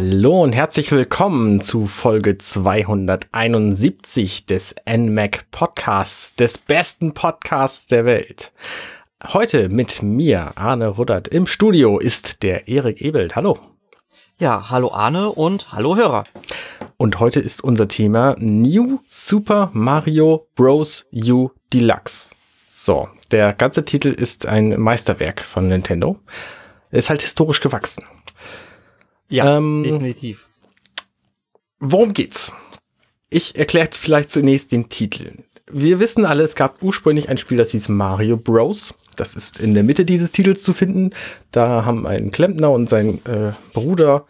Hallo und herzlich willkommen zu Folge 271 des NMAC Podcasts, des besten Podcasts der Welt. Heute mit mir, Arne Ruddert, im Studio ist der Erik Ebelt. Hallo. Ja, hallo Arne und hallo Hörer. Und heute ist unser Thema New Super Mario Bros. U Deluxe. So, der ganze Titel ist ein Meisterwerk von Nintendo. Ist halt historisch gewachsen. Ja, ähm, definitiv. Worum geht's? Ich erkläre vielleicht zunächst den Titel. Wir wissen alle, es gab ursprünglich ein Spiel, das hieß Mario Bros. Das ist in der Mitte dieses Titels zu finden. Da haben ein Klempner und sein äh, Bruder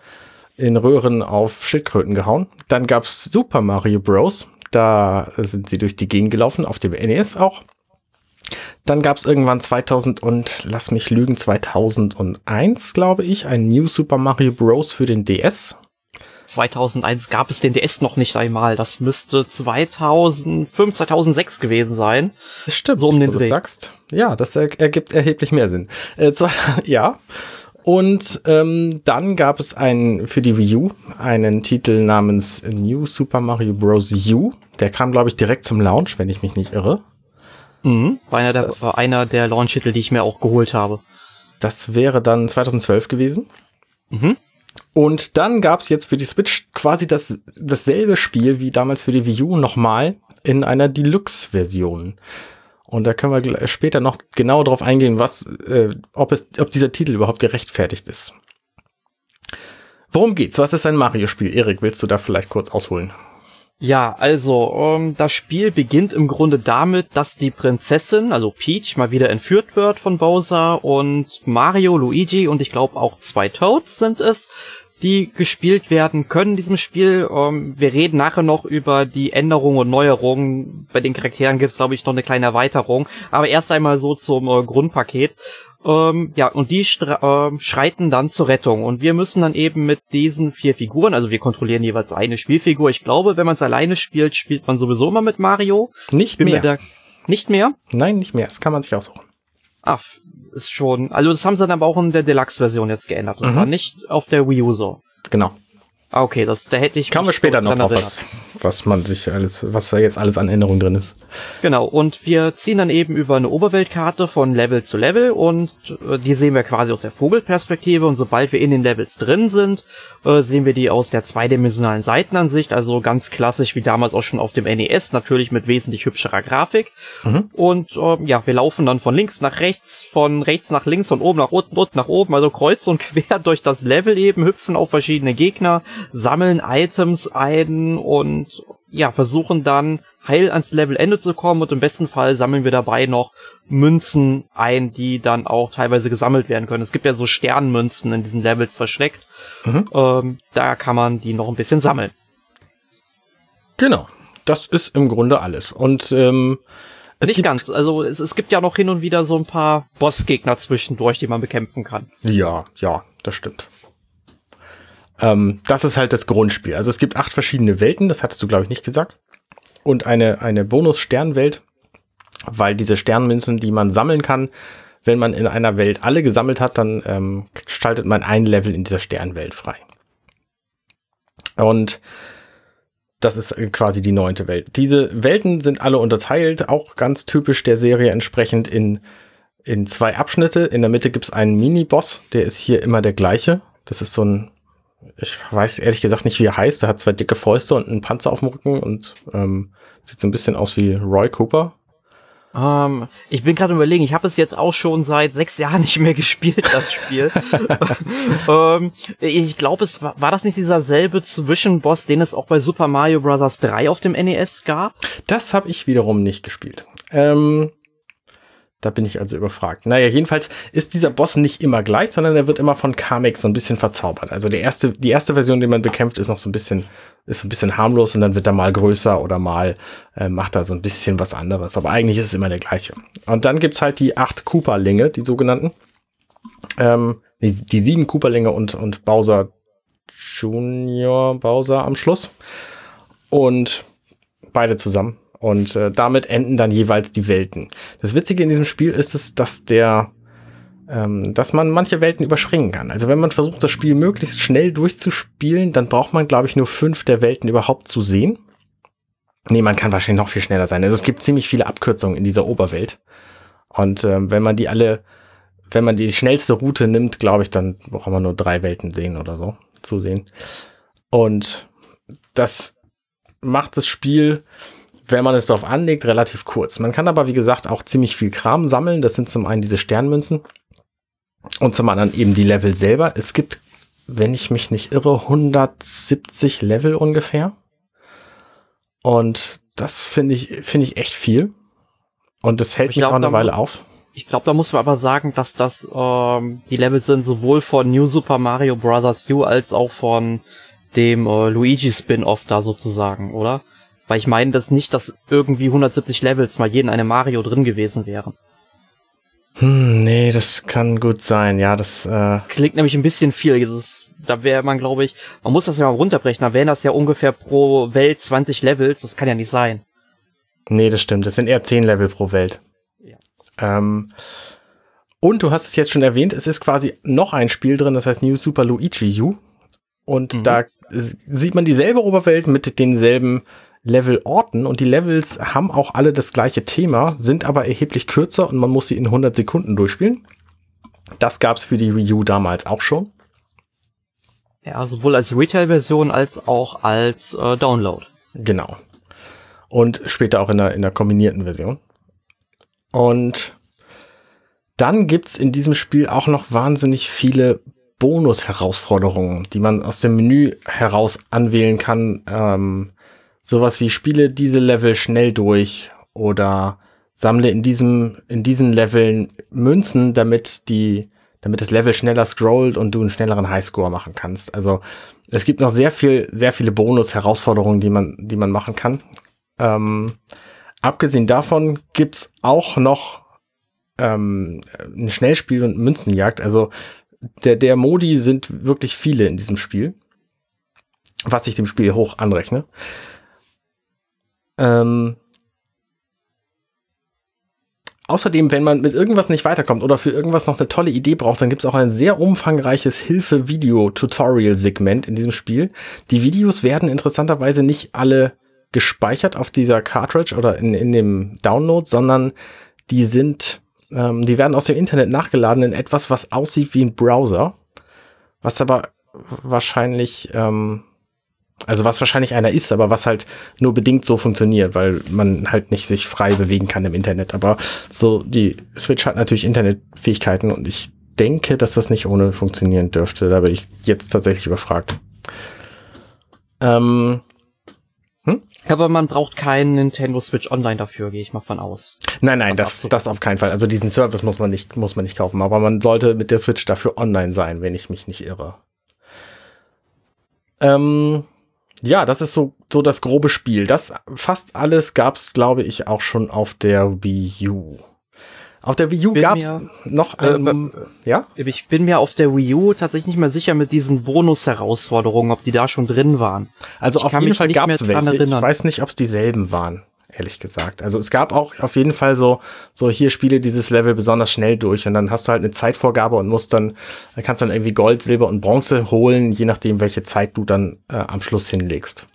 in Röhren auf Schildkröten gehauen. Dann gab's Super Mario Bros. Da sind sie durch die Gegend gelaufen, auf dem NES auch. Dann gab es irgendwann 2000 und lass mich lügen, 2001, glaube ich, ein New Super Mario Bros. für den DS. 2001 gab es den DS noch nicht einmal. Das müsste 2005, 2006 gewesen sein. Stimmt, so um den Dreh. sagst. Ja, das ergibt erheblich mehr Sinn. Äh, zwar, ja. Und ähm, dann gab es einen für die Wii U einen Titel namens New Super Mario Bros. U. Der kam, glaube ich, direkt zum Launch, wenn ich mich nicht irre. Mhm. War einer der, das, war einer der Launch-Titel, die ich mir auch geholt habe. Das wäre dann 2012 gewesen. Mhm. Und dann gab es jetzt für die Switch quasi das, dasselbe Spiel wie damals für die Wii U nochmal in einer Deluxe-Version. Und da können wir später noch genau darauf eingehen, was, äh, ob, es, ob dieser Titel überhaupt gerechtfertigt ist. Worum geht's? Was ist ein Mario-Spiel? Erik, willst du da vielleicht kurz ausholen? Ja, also ähm, das Spiel beginnt im Grunde damit, dass die Prinzessin, also Peach, mal wieder entführt wird von Bowser und Mario, Luigi und ich glaube auch zwei Toads sind es, die gespielt werden können in diesem Spiel. Ähm, wir reden nachher noch über die Änderungen und Neuerungen. Bei den Charakteren gibt es, glaube ich, noch eine kleine Erweiterung. Aber erst einmal so zum äh, Grundpaket. Ähm, ja, und die äh, schreiten dann zur Rettung. Und wir müssen dann eben mit diesen vier Figuren, also wir kontrollieren jeweils eine Spielfigur. Ich glaube, wenn man es alleine spielt, spielt man sowieso immer mit Mario. Nicht mehr. Da, nicht mehr? Nein, nicht mehr. Das kann man sich aussuchen. Ach, ist schon. Also das haben sie dann aber auch in der Deluxe-Version jetzt geändert. Das mhm. war nicht auf der Wii U so. Genau. Ah, okay, das, da hätte ich. Kommen wir später noch drauf, was, was man sich alles, was da jetzt alles an Änderungen drin ist. Genau, und wir ziehen dann eben über eine Oberweltkarte von Level zu Level und äh, die sehen wir quasi aus der Vogelperspektive und sobald wir in den Levels drin sind, äh, sehen wir die aus der zweidimensionalen Seitenansicht, also ganz klassisch wie damals auch schon auf dem NES, natürlich mit wesentlich hübscherer Grafik. Mhm. Und äh, ja, wir laufen dann von links nach rechts, von rechts nach links, von oben nach unten, unten nach oben, also kreuz und quer durch das Level eben, hüpfen auf verschiedene Gegner sammeln Items ein und ja, versuchen dann heil ans Levelende zu kommen und im besten Fall sammeln wir dabei noch Münzen ein, die dann auch teilweise gesammelt werden können. Es gibt ja so Sternmünzen in diesen Levels versteckt. Mhm. Ähm, da kann man die noch ein bisschen sammeln. Genau. Das ist im Grunde alles. Und ähm, Nicht ganz. Also es, es gibt ja noch hin und wieder so ein paar Bossgegner zwischendurch, die man bekämpfen kann. Ja, ja, das stimmt. Ähm, das ist halt das Grundspiel. Also es gibt acht verschiedene Welten, das hattest du, glaube ich, nicht gesagt. Und eine, eine Bonus-Sternwelt, weil diese Sternmünzen, die man sammeln kann, wenn man in einer Welt alle gesammelt hat, dann ähm, gestaltet man ein Level in dieser Sternwelt frei. Und das ist quasi die neunte Welt. Diese Welten sind alle unterteilt, auch ganz typisch der Serie entsprechend in, in zwei Abschnitte. In der Mitte gibt es einen Mini-Boss, der ist hier immer der gleiche. Das ist so ein ich weiß ehrlich gesagt nicht, wie er heißt. Er hat zwei dicke Fäuste und einen Panzer auf dem Rücken und ähm, sieht so ein bisschen aus wie Roy Cooper. Ähm, ich bin gerade überlegen, ich habe es jetzt auch schon seit sechs Jahren nicht mehr gespielt, das Spiel. ähm, ich glaube, es war, war das nicht dieser selbe Zwischenboss, den es auch bei Super Mario Bros. 3 auf dem NES gab? Das habe ich wiederum nicht gespielt. Ähm, da bin ich also überfragt. Naja, jedenfalls ist dieser Boss nicht immer gleich, sondern er wird immer von Kamek so ein bisschen verzaubert. Also der erste, die erste Version, die man bekämpft, ist noch so ein bisschen, ist ein bisschen harmlos und dann wird er mal größer oder mal äh, macht er so ein bisschen was anderes. Aber eigentlich ist es immer der gleiche. Und dann gibt's halt die acht Koopa-Linge, die sogenannten. Ähm, die, die sieben Koopa-Linge und, und Bowser Junior Bowser am Schluss. Und beide zusammen und äh, damit enden dann jeweils die Welten. Das Witzige in diesem Spiel ist es, dass der ähm, dass man manche Welten überspringen kann. Also wenn man versucht, das Spiel möglichst schnell durchzuspielen, dann braucht man, glaube ich, nur fünf der Welten überhaupt zu sehen. Nee, man kann wahrscheinlich noch viel schneller sein. Also es gibt ziemlich viele Abkürzungen in dieser Oberwelt. Und ähm, wenn man die alle, wenn man die schnellste Route nimmt, glaube ich, dann braucht man nur drei Welten sehen oder so zu sehen. Und das macht das Spiel, wenn man es darauf anlegt, relativ kurz. Man kann aber, wie gesagt, auch ziemlich viel Kram sammeln. Das sind zum einen diese Sternmünzen und zum anderen eben die Level selber. Es gibt, wenn ich mich nicht irre, 170 Level ungefähr. Und das finde ich, finde ich echt viel. Und das hält mich auch eine Weile auf. Ich glaube, da muss man aber sagen, dass das ähm, die Level sind sowohl von New Super Mario Bros. U als auch von dem äh, Luigi Spin-off da sozusagen, oder? Weil ich meine, dass nicht, dass irgendwie 170 Levels mal jeden eine Mario drin gewesen wären. Hm, nee, das kann gut sein. Ja, das, äh das klingt nämlich ein bisschen viel. Das, da wäre man, glaube ich, man muss das ja mal runterbrechen. Da wären das ja ungefähr pro Welt 20 Levels. Das kann ja nicht sein. Nee, das stimmt. Das sind eher 10 Level pro Welt. Ja. Ähm, und du hast es jetzt schon erwähnt, es ist quasi noch ein Spiel drin, das heißt New Super Luigi U. Und mhm. da sieht man dieselbe Oberwelt mit denselben Levelorten und die Levels haben auch alle das gleiche Thema, sind aber erheblich kürzer und man muss sie in 100 Sekunden durchspielen. Das gab es für die Wii U damals auch schon. Ja, sowohl als Retail-Version als auch als äh, Download. Genau. Und später auch in der, in der kombinierten Version. Und dann gibt's in diesem Spiel auch noch wahnsinnig viele Bonus-Herausforderungen, die man aus dem Menü heraus anwählen kann. Ähm, sowas wie spiele diese Level schnell durch oder sammle in diesem, in diesen Leveln Münzen, damit die, damit das Level schneller scrollt und du einen schnelleren Highscore machen kannst. Also es gibt noch sehr viel, sehr viele Bonus-Herausforderungen, die man, die man machen kann. Ähm, abgesehen davon gibt's auch noch ähm, ein Schnellspiel und Münzenjagd. Also der, der Modi sind wirklich viele in diesem Spiel, was ich dem Spiel hoch anrechne. Ähm, Außerdem, wenn man mit irgendwas nicht weiterkommt oder für irgendwas noch eine tolle Idee braucht, dann gibt es auch ein sehr umfangreiches Hilfe-Video-Tutorial-Segment in diesem Spiel. Die Videos werden interessanterweise nicht alle gespeichert auf dieser Cartridge oder in, in dem Download, sondern die sind, ähm, die werden aus dem Internet nachgeladen in etwas, was aussieht wie ein Browser, was aber wahrscheinlich ähm, also was wahrscheinlich einer ist, aber was halt nur bedingt so funktioniert, weil man halt nicht sich frei bewegen kann im Internet. Aber so, die Switch hat natürlich Internetfähigkeiten und ich denke, dass das nicht ohne funktionieren dürfte. Da bin ich jetzt tatsächlich überfragt. Ähm, hm? Aber man braucht keinen Nintendo Switch Online dafür, gehe ich mal von aus. Nein, nein, das, das auf keinen Fall. Also diesen Service muss man nicht, muss man nicht kaufen. Aber man sollte mit der Switch dafür online sein, wenn ich mich nicht irre. Ähm, ja, das ist so, so das grobe Spiel. Das fast alles gab's, glaube ich, auch schon auf der Wii U. Auf der Wii U bin gab's mir, noch, ähm, äh, ja? Ich bin mir auf der Wii U tatsächlich nicht mehr sicher mit diesen Bonus-Herausforderungen, ob die da schon drin waren. Also ich auf jeden Fall gab's welche. Ich weiß nicht, ob es dieselben waren ehrlich gesagt. Also es gab auch auf jeden Fall so, so hier spiele dieses Level besonders schnell durch und dann hast du halt eine Zeitvorgabe und musst dann, kannst dann irgendwie Gold, Silber und Bronze holen, je nachdem, welche Zeit du dann äh, am Schluss hinlegst.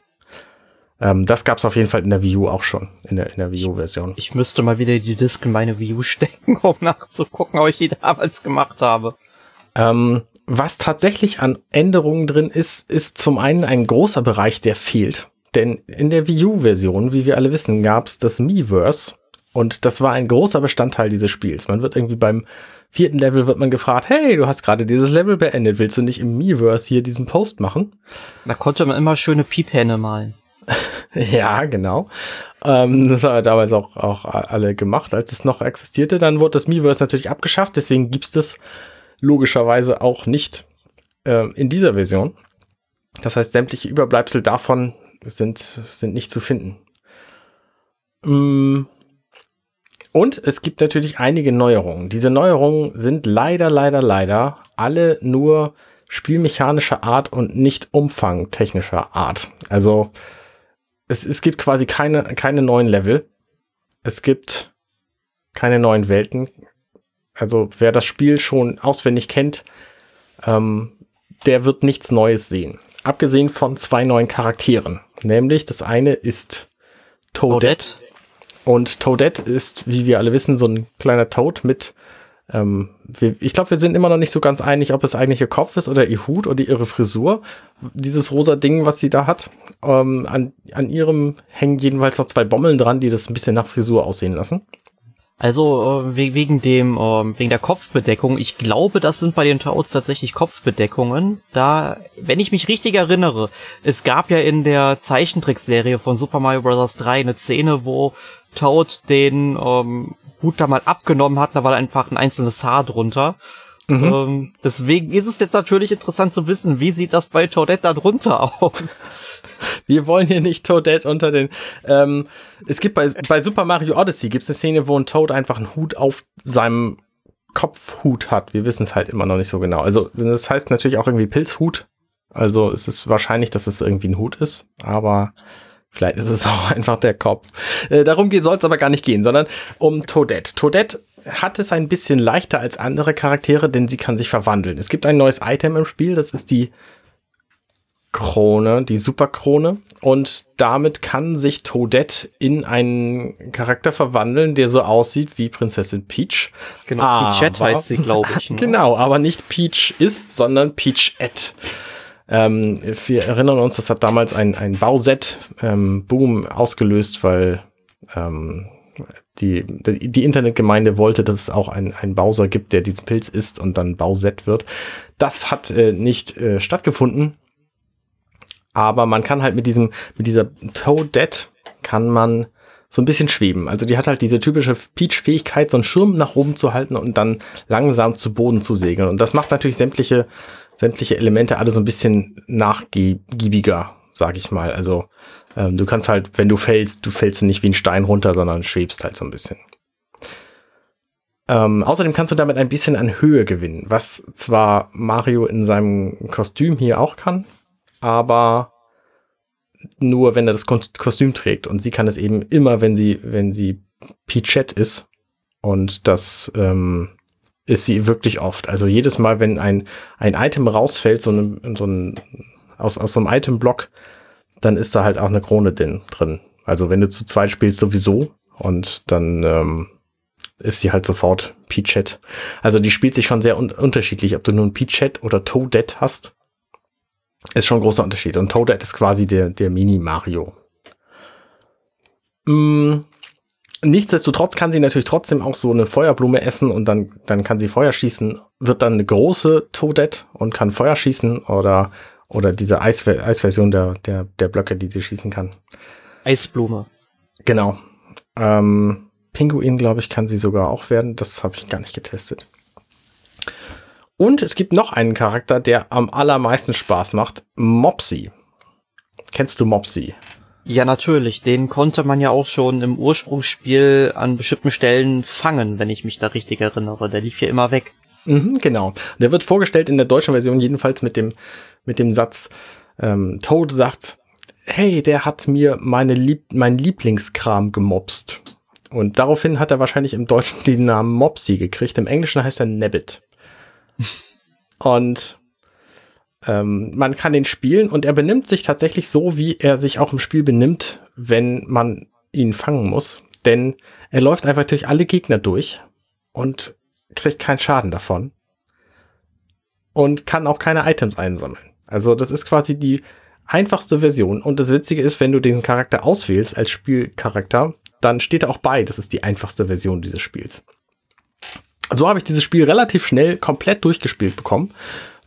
Ähm, das gab's auf jeden Fall in der Wii U auch schon, in der, in der Wii U-Version. Ich müsste mal wieder die Disk in meine Wii U stecken, um nachzugucken, ob ich die damals gemacht habe. Ähm, was tatsächlich an Änderungen drin ist, ist zum einen ein großer Bereich, der fehlt. Denn in der Wii U-Version, wie wir alle wissen, gab es das Miiverse und das war ein großer Bestandteil dieses Spiels. Man wird irgendwie beim vierten Level wird man gefragt, hey, du hast gerade dieses Level beendet, willst du nicht im Miiverse hier diesen Post machen? Da konnte man immer schöne Piephähne malen. ja, genau. Ähm, das haben damals auch, auch alle gemacht, als es noch existierte. Dann wurde das Miiverse natürlich abgeschafft, deswegen gibt es das logischerweise auch nicht äh, in dieser Version. Das heißt, sämtliche Überbleibsel davon sind, sind nicht zu finden. Mm. Und es gibt natürlich einige Neuerungen. Diese Neuerungen sind leider, leider, leider alle nur spielmechanischer Art und nicht umfangtechnischer Art. Also es, es gibt quasi keine, keine neuen Level. Es gibt keine neuen Welten. Also wer das Spiel schon auswendig kennt, ähm, der wird nichts Neues sehen. Abgesehen von zwei neuen Charakteren. Nämlich das eine ist Toadette. Toadette. Und Toadette ist, wie wir alle wissen, so ein kleiner Toad mit ähm, wir, ich glaube, wir sind immer noch nicht so ganz einig, ob es eigentlich ihr Kopf ist oder ihr Hut oder ihre Frisur. Dieses rosa Ding, was sie da hat. Ähm, an, an ihrem hängen jedenfalls noch zwei Bommeln dran, die das ein bisschen nach Frisur aussehen lassen. Also äh, wegen dem äh, wegen der Kopfbedeckung. Ich glaube, das sind bei den Toads tatsächlich Kopfbedeckungen. Da, wenn ich mich richtig erinnere, es gab ja in der Zeichentrickserie von Super Mario Bros. 3 eine Szene, wo Toad den ähm, Hut da mal abgenommen hat, da war einfach ein einzelnes Haar drunter. Mhm. Ähm, deswegen ist es jetzt natürlich interessant zu wissen, wie sieht das bei Toadette da drunter aus? Wir wollen hier nicht Toadette unter den. Ähm, es gibt bei, bei Super Mario Odyssey gibt es eine Szene, wo ein Toad einfach einen Hut auf seinem Kopfhut hat. Wir wissen es halt immer noch nicht so genau. Also das heißt natürlich auch irgendwie Pilzhut. Also es ist wahrscheinlich, dass es irgendwie ein Hut ist, aber Vielleicht ist es auch einfach der Kopf. Äh, darum soll es aber gar nicht gehen, sondern um Toadette. Toadette hat es ein bisschen leichter als andere Charaktere, denn sie kann sich verwandeln. Es gibt ein neues Item im Spiel, das ist die Krone, die Superkrone. Und damit kann sich Toadette in einen Charakter verwandeln, der so aussieht wie Prinzessin Peach. Genau, Peachette heißt sie, glaube ich. Ne? Genau, aber nicht Peach ist, sondern Peachette. Ähm, wir erinnern uns, das hat damals ein, ein Bauset-Boom ähm, ausgelöst, weil ähm, die, die Internetgemeinde wollte, dass es auch ein, ein Bowser gibt, der diesen Pilz isst und dann Bauset wird. Das hat äh, nicht äh, stattgefunden. Aber man kann halt mit diesem, mit dieser Toadette kann man so ein bisschen schweben. Also die hat halt diese typische Peach-Fähigkeit, so einen Schirm nach oben zu halten und dann langsam zu Boden zu segeln. Und das macht natürlich sämtliche sämtliche Elemente alle so ein bisschen nachgiebiger, sag ich mal. Also ähm, du kannst halt, wenn du fällst, du fällst nicht wie ein Stein runter, sondern schwebst halt so ein bisschen. Ähm, außerdem kannst du damit ein bisschen an Höhe gewinnen, was zwar Mario in seinem Kostüm hier auch kann, aber nur wenn er das Kostüm trägt. Und sie kann es eben immer, wenn sie, wenn sie Peachette ist. Und das ähm, ist sie wirklich oft. Also jedes Mal, wenn ein, ein Item rausfällt, so, eine, so ein, aus, aus so einem Item-Block, dann ist da halt auch eine Krone drin. Also wenn du zu zweit spielst, sowieso. Und dann ähm, ist sie halt sofort Peachette. Also die spielt sich schon sehr un unterschiedlich, ob du nun Peachette oder Toadette hast. Ist schon ein großer Unterschied. Und Toadette ist quasi der, der Mini-Mario. Mm, nichtsdestotrotz kann sie natürlich trotzdem auch so eine Feuerblume essen und dann, dann kann sie Feuer schießen, wird dann eine große Toadette und kann Feuer schießen oder, oder diese Eis Eisversion der, der, der Blöcke, die sie schießen kann. Eisblume. Genau. Ähm, Pinguin, glaube ich, kann sie sogar auch werden. Das habe ich gar nicht getestet. Und es gibt noch einen Charakter, der am allermeisten Spaß macht. Mopsy. Kennst du Mopsy? Ja, natürlich. Den konnte man ja auch schon im Ursprungsspiel an bestimmten Stellen fangen, wenn ich mich da richtig erinnere. Der lief ja immer weg. Mhm, genau. Der wird vorgestellt in der deutschen Version jedenfalls mit dem, mit dem Satz, ähm, Toad sagt, hey, der hat mir meine Lieb mein Lieblingskram gemobst. Und daraufhin hat er wahrscheinlich im Deutschen den Namen Mopsy gekriegt. Im Englischen heißt er Nabbit. Und ähm, man kann den spielen und er benimmt sich tatsächlich so, wie er sich auch im Spiel benimmt, wenn man ihn fangen muss. Denn er läuft einfach durch alle Gegner durch und kriegt keinen Schaden davon. Und kann auch keine Items einsammeln. Also das ist quasi die einfachste Version. Und das Witzige ist, wenn du diesen Charakter auswählst als Spielcharakter, dann steht da auch bei, das ist die einfachste Version dieses Spiels. So habe ich dieses Spiel relativ schnell komplett durchgespielt bekommen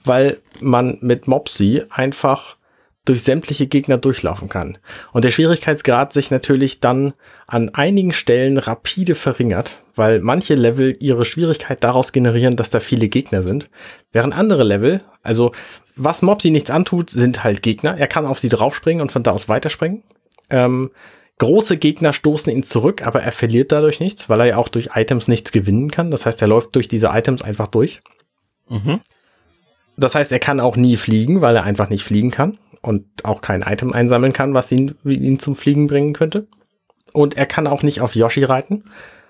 weil man mit Mopsy einfach durch sämtliche Gegner durchlaufen kann. Und der Schwierigkeitsgrad sich natürlich dann an einigen Stellen rapide verringert, weil manche Level ihre Schwierigkeit daraus generieren, dass da viele Gegner sind, während andere Level, also was Mopsy nichts antut, sind halt Gegner. Er kann auf sie draufspringen und von da aus weiterspringen. Ähm, große Gegner stoßen ihn zurück, aber er verliert dadurch nichts, weil er ja auch durch Items nichts gewinnen kann. Das heißt, er läuft durch diese Items einfach durch. Mhm. Das heißt, er kann auch nie fliegen, weil er einfach nicht fliegen kann und auch kein Item einsammeln kann, was ihn, ihn zum Fliegen bringen könnte. Und er kann auch nicht auf Yoshi reiten.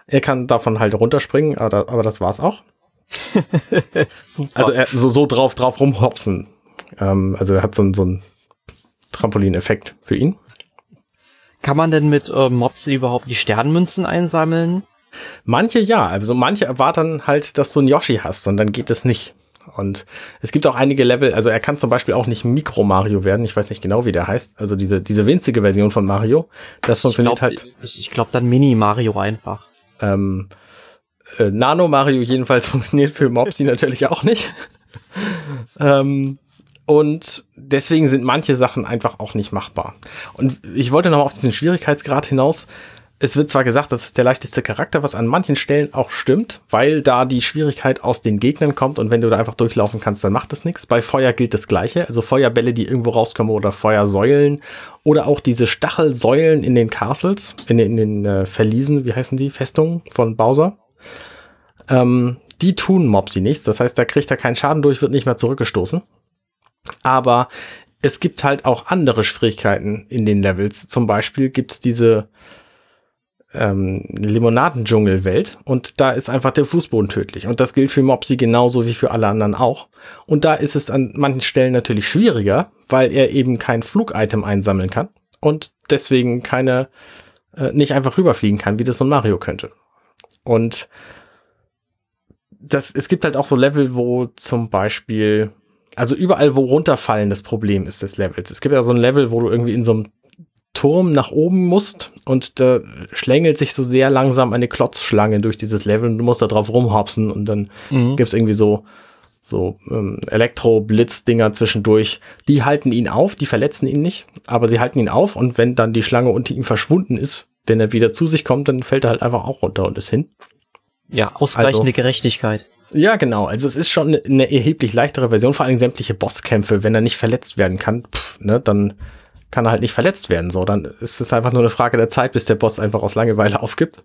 Er kann davon halt runterspringen, aber, aber das war's auch. Also er so, so drauf, drauf rumhopsen. Ähm, also er hat so, so einen Trampolin-Effekt für ihn. Kann man denn mit äh, Mobs überhaupt die Sternmünzen einsammeln? Manche ja, also manche erwarten halt, dass du einen Yoshi hast und dann geht es nicht. Und es gibt auch einige Level, also er kann zum Beispiel auch nicht Mikro Mario werden, ich weiß nicht genau, wie der heißt, also diese, diese winzige Version von Mario, das funktioniert ich glaub, halt. Ich, ich glaube dann Mini Mario einfach. Ähm, äh, Nano Mario jedenfalls funktioniert für Mopsy natürlich auch nicht. ähm, und deswegen sind manche Sachen einfach auch nicht machbar. Und ich wollte noch auf diesen Schwierigkeitsgrad hinaus es wird zwar gesagt, das ist der leichteste Charakter, was an manchen Stellen auch stimmt, weil da die Schwierigkeit aus den Gegnern kommt und wenn du da einfach durchlaufen kannst, dann macht das nichts. Bei Feuer gilt das Gleiche, also Feuerbälle, die irgendwo rauskommen oder Feuersäulen oder auch diese Stachelsäulen in den Castles, in den, in den äh, Verliesen, wie heißen die, Festungen von Bowser. Ähm, die tun Mopsy nichts, das heißt, da kriegt er keinen Schaden durch, wird nicht mehr zurückgestoßen. Aber es gibt halt auch andere Schwierigkeiten in den Levels. Zum Beispiel gibt es diese ähm, Limonadendschungelwelt und da ist einfach der Fußboden tödlich. Und das gilt für Mopsy genauso wie für alle anderen auch. Und da ist es an manchen Stellen natürlich schwieriger, weil er eben kein Flugitem einsammeln kann und deswegen keine, äh, nicht einfach rüberfliegen kann, wie das so ein Mario könnte. Und das, es gibt halt auch so Level, wo zum Beispiel, also überall, wo runterfallen das Problem ist des Levels. Es gibt ja so ein Level, wo du irgendwie in so einem Turm nach oben musst und da schlängelt sich so sehr langsam eine Klotzschlange durch dieses Level und du musst da drauf rumhopsen und dann mhm. gibt's irgendwie so so ähm, Elektro-Blitz-Dinger zwischendurch. Die halten ihn auf, die verletzen ihn nicht, aber sie halten ihn auf und wenn dann die Schlange unter ihm verschwunden ist, wenn er wieder zu sich kommt, dann fällt er halt einfach auch runter und ist hin. Ja, ausgleichende also, Gerechtigkeit. Ja, genau. Also es ist schon eine, erheblich leichtere Version, vor allem sämtliche Bosskämpfe, wenn er nicht verletzt werden kann, pff, ne, dann kann er halt nicht verletzt werden. So, dann ist es einfach nur eine Frage der Zeit, bis der Boss einfach aus Langeweile aufgibt.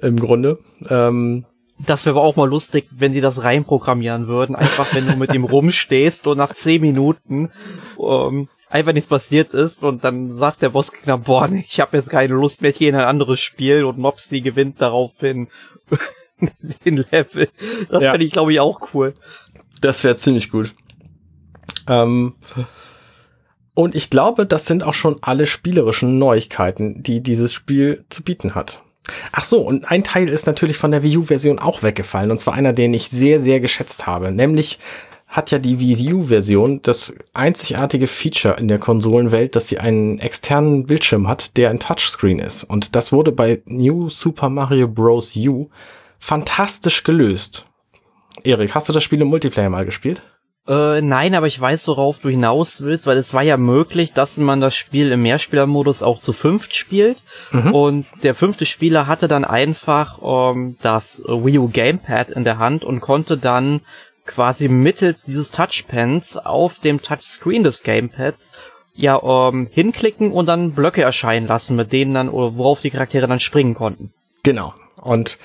Im Grunde. Ähm, das wäre aber auch mal lustig, wenn sie das reinprogrammieren würden. Einfach, wenn du mit ihm rumstehst und nach zehn Minuten ähm, einfach nichts passiert ist und dann sagt der Bossgegner, boah, ich habe jetzt keine Lust mehr, ich gehe in ein anderes Spiel und Mopsy gewinnt daraufhin den Level. Das ja. fände ich, glaube ich, auch cool. Das wäre ziemlich gut. Ähm, und ich glaube, das sind auch schon alle spielerischen Neuigkeiten, die dieses Spiel zu bieten hat. Ach so, und ein Teil ist natürlich von der Wii U-Version auch weggefallen, und zwar einer, den ich sehr, sehr geschätzt habe. Nämlich hat ja die Wii U-Version das einzigartige Feature in der Konsolenwelt, dass sie einen externen Bildschirm hat, der ein Touchscreen ist. Und das wurde bei New Super Mario Bros. U fantastisch gelöst. Erik, hast du das Spiel im Multiplayer mal gespielt? Äh, nein, aber ich weiß, worauf du hinaus willst, weil es war ja möglich, dass man das Spiel im Mehrspielermodus auch zu fünft spielt. Mhm. Und der fünfte Spieler hatte dann einfach ähm, das Wii U Gamepad in der Hand und konnte dann quasi mittels dieses Touchpens auf dem Touchscreen des Gamepads ja ähm, hinklicken und dann Blöcke erscheinen lassen, mit denen dann, oder worauf die Charaktere dann springen konnten. Genau. Und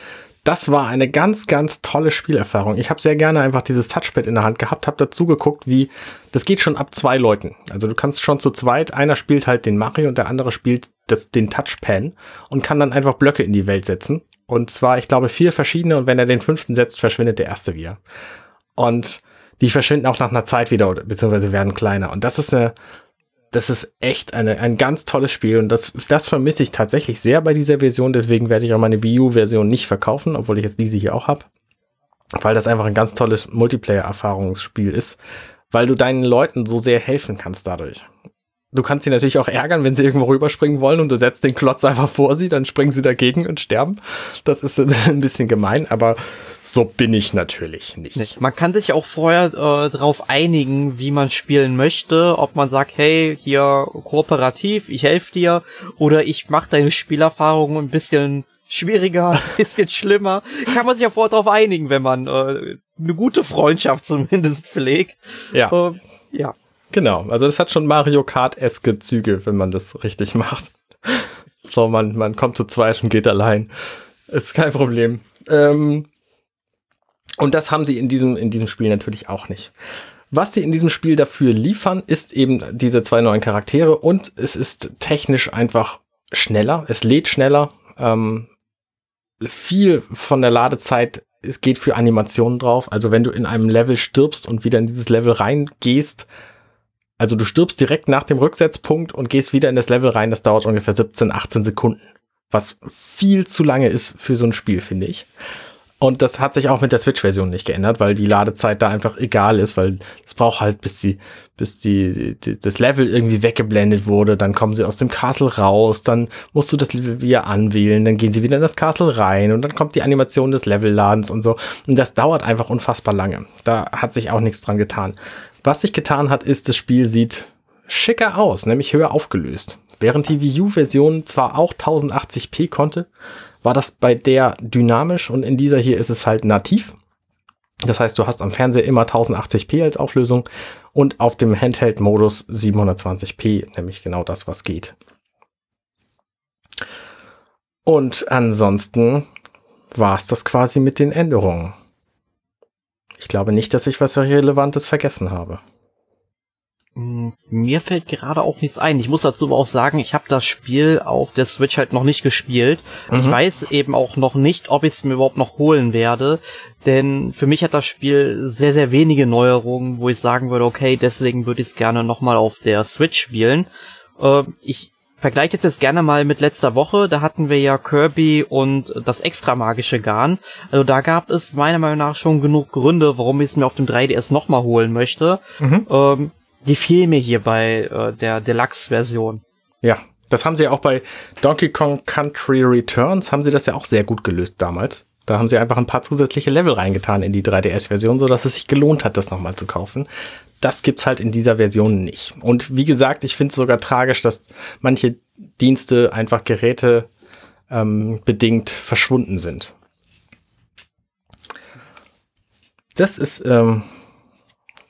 das war eine ganz, ganz tolle Spielerfahrung. Ich habe sehr gerne einfach dieses Touchpad in der Hand gehabt, habe dazu geguckt, wie das geht schon ab zwei Leuten. Also du kannst schon zu zweit, einer spielt halt den Mario und der andere spielt das, den Touchpan und kann dann einfach Blöcke in die Welt setzen. Und zwar, ich glaube, vier verschiedene und wenn er den fünften setzt, verschwindet der erste wieder. Und die verschwinden auch nach einer Zeit wieder, beziehungsweise werden kleiner. Und das ist eine, das ist echt eine, ein ganz tolles Spiel und das, das vermisse ich tatsächlich sehr bei dieser Version. Deswegen werde ich auch meine Wii U-Version nicht verkaufen, obwohl ich jetzt diese hier auch habe. Weil das einfach ein ganz tolles Multiplayer-Erfahrungsspiel ist, weil du deinen Leuten so sehr helfen kannst dadurch. Du kannst sie natürlich auch ärgern, wenn sie irgendwo rüberspringen wollen und du setzt den Klotz einfach vor sie, dann springen sie dagegen und sterben. Das ist ein bisschen gemein, aber so bin ich natürlich nicht. Man kann sich auch vorher äh, darauf einigen, wie man spielen möchte, ob man sagt, hey, hier kooperativ, ich helfe dir, oder ich mache deine Spielerfahrung ein bisschen schwieriger, ein bisschen schlimmer. Kann man sich ja vorher darauf einigen, wenn man äh, eine gute Freundschaft zumindest pflegt. Ja. Äh, ja. Genau, also das hat schon Mario Kart-eske Züge, wenn man das richtig macht. So, man, man kommt zu zweit und geht allein. Ist kein Problem. Ähm, und das haben sie in diesem, in diesem Spiel natürlich auch nicht. Was sie in diesem Spiel dafür liefern, ist eben diese zwei neuen Charaktere und es ist technisch einfach schneller. Es lädt schneller. Ähm, viel von der Ladezeit es geht für Animationen drauf. Also wenn du in einem Level stirbst und wieder in dieses Level reingehst, also du stirbst direkt nach dem Rücksetzpunkt und gehst wieder in das Level rein, das dauert ungefähr 17, 18 Sekunden. Was viel zu lange ist für so ein Spiel, finde ich. Und das hat sich auch mit der Switch-Version nicht geändert, weil die Ladezeit da einfach egal ist, weil es braucht halt, bis die, bis die, die, das Level irgendwie weggeblendet wurde, dann kommen sie aus dem Castle raus, dann musst du das Level wieder anwählen, dann gehen sie wieder in das Castle rein und dann kommt die Animation des Levelladens und so. Und das dauert einfach unfassbar lange. Da hat sich auch nichts dran getan. Was sich getan hat, ist, das Spiel sieht schicker aus, nämlich höher aufgelöst. Während die Wii U-Version zwar auch 1080p konnte, war das bei der dynamisch und in dieser hier ist es halt nativ. Das heißt, du hast am Fernseher immer 1080p als Auflösung und auf dem Handheld-Modus 720p, nämlich genau das, was geht. Und ansonsten war es das quasi mit den Änderungen. Ich glaube nicht, dass ich was Relevantes vergessen habe. Hm, mir fällt gerade auch nichts ein. Ich muss dazu aber auch sagen, ich habe das Spiel auf der Switch halt noch nicht gespielt. Mhm. Ich weiß eben auch noch nicht, ob ich es mir überhaupt noch holen werde. Denn für mich hat das Spiel sehr, sehr wenige Neuerungen, wo ich sagen würde, okay, deswegen würde ich es gerne nochmal auf der Switch spielen. Äh, ich vergleiche jetzt gerne mal mit letzter Woche. Da hatten wir ja Kirby und das extra magische Garn. Also da gab es meiner Meinung nach schon genug Gründe, warum ich es mir auf dem 3DS nochmal holen möchte. Mhm. Ähm, die fehlen mir hier bei äh, der Deluxe-Version. Ja, das haben sie ja auch bei Donkey Kong Country Returns, haben sie das ja auch sehr gut gelöst damals. Da haben sie einfach ein paar zusätzliche Level reingetan in die 3DS-Version, so dass es sich gelohnt hat, das nochmal zu kaufen. Das gibt's halt in dieser Version nicht. Und wie gesagt, ich finde es sogar tragisch, dass manche Dienste einfach Geräte ähm, bedingt verschwunden sind. Das ist, ähm,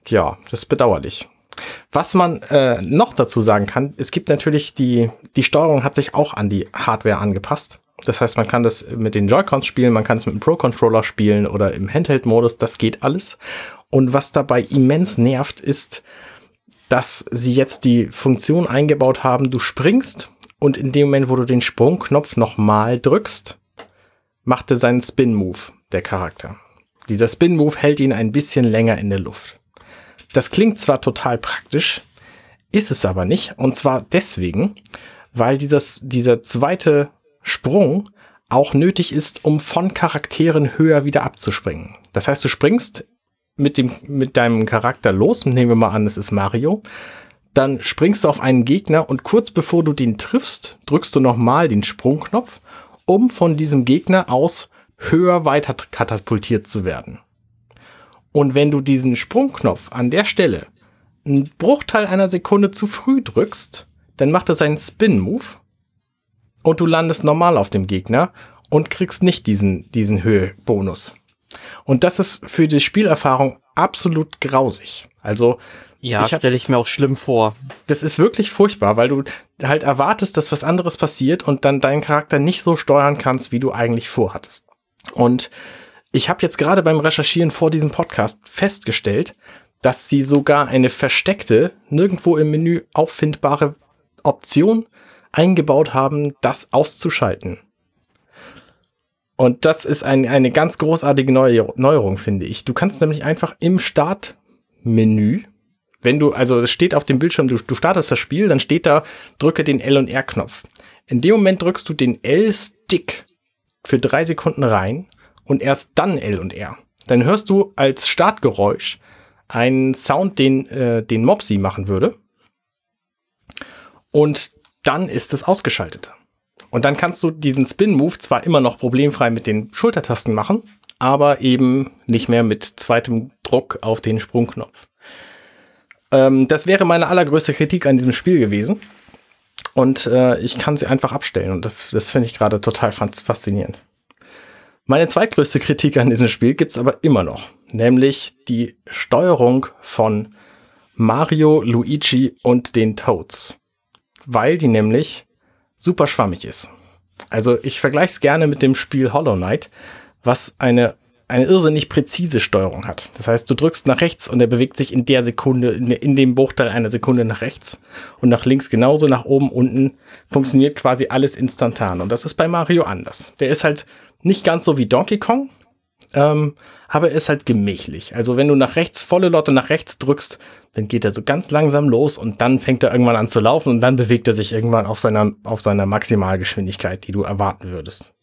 ja, das ist bedauerlich. Was man äh, noch dazu sagen kann, es gibt natürlich die, die Steuerung hat sich auch an die Hardware angepasst. Das heißt, man kann das mit den Joy-Cons spielen, man kann es mit dem Pro-Controller spielen oder im Handheld-Modus, das geht alles. Und was dabei immens nervt, ist, dass sie jetzt die Funktion eingebaut haben, du springst und in dem Moment, wo du den Sprungknopf nochmal drückst, macht er seinen Spin-Move, der Charakter. Dieser Spin-Move hält ihn ein bisschen länger in der Luft. Das klingt zwar total praktisch, ist es aber nicht. Und zwar deswegen, weil dieses, dieser zweite Sprung auch nötig ist, um von Charakteren höher wieder abzuspringen. Das heißt, du springst mit, dem, mit deinem Charakter los, nehmen wir mal an, es ist Mario, dann springst du auf einen Gegner und kurz bevor du den triffst, drückst du nochmal den Sprungknopf, um von diesem Gegner aus höher weiter katapultiert zu werden. Und wenn du diesen Sprungknopf an der Stelle einen Bruchteil einer Sekunde zu früh drückst, dann macht er seinen Spin-Move und du landest normal auf dem Gegner und kriegst nicht diesen, diesen Höhebonus. Und das ist für die Spielerfahrung absolut grausig. Also, ja, stelle ich mir auch schlimm vor. Das ist wirklich furchtbar, weil du halt erwartest, dass was anderes passiert und dann deinen Charakter nicht so steuern kannst, wie du eigentlich vorhattest. Und ich habe jetzt gerade beim Recherchieren vor diesem Podcast festgestellt, dass sie sogar eine versteckte, nirgendwo im Menü auffindbare Option eingebaut haben, das auszuschalten. Und das ist ein, eine ganz großartige Neuerung, finde ich. Du kannst nämlich einfach im Startmenü, wenn du, also es steht auf dem Bildschirm, du, du startest das Spiel, dann steht da, drücke den L und R-Knopf. In dem Moment drückst du den L-Stick für drei Sekunden rein und erst dann L und R. Dann hörst du als Startgeräusch einen Sound, den, äh, den Mopsy machen würde. Und dann ist es ausgeschaltet. Und dann kannst du diesen Spin-Move zwar immer noch problemfrei mit den Schultertasten machen, aber eben nicht mehr mit zweitem Druck auf den Sprungknopf. Ähm, das wäre meine allergrößte Kritik an diesem Spiel gewesen. Und äh, ich kann sie einfach abstellen. Und das, das finde ich gerade total faszinierend. Meine zweitgrößte Kritik an diesem Spiel gibt's aber immer noch, nämlich die Steuerung von Mario, Luigi und den Toads, weil die nämlich super schwammig ist. Also ich vergleiche es gerne mit dem Spiel Hollow Knight, was eine eine irrsinnig präzise Steuerung hat. Das heißt, du drückst nach rechts und er bewegt sich in der Sekunde, in, in dem Bruchteil einer Sekunde nach rechts und nach links genauso, nach oben, unten funktioniert quasi alles instantan. Und das ist bei Mario anders. Der ist halt nicht ganz so wie Donkey Kong, ähm, aber er ist halt gemächlich. Also wenn du nach rechts, volle Lotte nach rechts drückst, dann geht er so ganz langsam los und dann fängt er irgendwann an zu laufen und dann bewegt er sich irgendwann auf seiner, auf seiner Maximalgeschwindigkeit, die du erwarten würdest.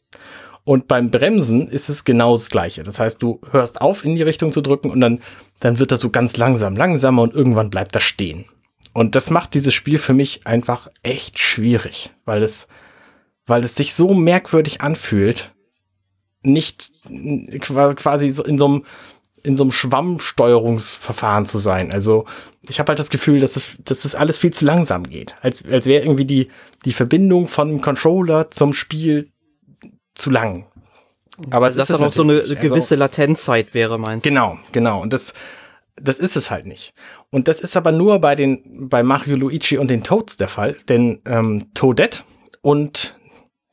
Und beim Bremsen ist es genau das Gleiche. Das heißt, du hörst auf, in die Richtung zu drücken und dann, dann wird er so ganz langsam, langsamer und irgendwann bleibt er stehen. Und das macht dieses Spiel für mich einfach echt schwierig, weil es, weil es sich so merkwürdig anfühlt, nicht quasi in so einem, in so einem Schwammsteuerungsverfahren zu sein. Also ich habe halt das Gefühl, dass es, dass es alles viel zu langsam geht. Als, als wäre irgendwie die, die Verbindung von Controller zum Spiel zu lang. Aber es dass ist da noch so eine nicht. Also gewisse also, Latenzzeit wäre, meinst du? Genau, genau. Und das, das ist es halt nicht. Und das ist aber nur bei den, bei Mario Luigi und den Toads der Fall, denn ähm, Toadette und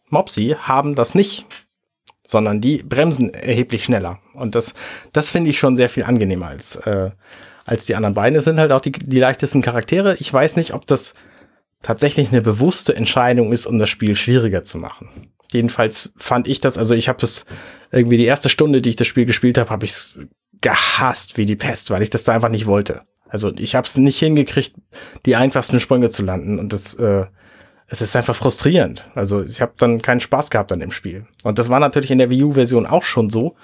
Mopsy haben das nicht, sondern die bremsen erheblich schneller. Und das, das finde ich schon sehr viel angenehmer als, äh, als die anderen beiden. Es sind halt auch die, die leichtesten Charaktere. Ich weiß nicht, ob das tatsächlich eine bewusste Entscheidung ist, um das Spiel schwieriger zu machen. Jedenfalls fand ich das, also ich habe das irgendwie die erste Stunde, die ich das Spiel gespielt habe, habe ich es gehasst wie die Pest, weil ich das da einfach nicht wollte. Also ich habe es nicht hingekriegt, die einfachsten Sprünge zu landen und das äh, es ist einfach frustrierend. Also ich habe dann keinen Spaß gehabt an dem Spiel. Und das war natürlich in der Wii U-Version auch schon so,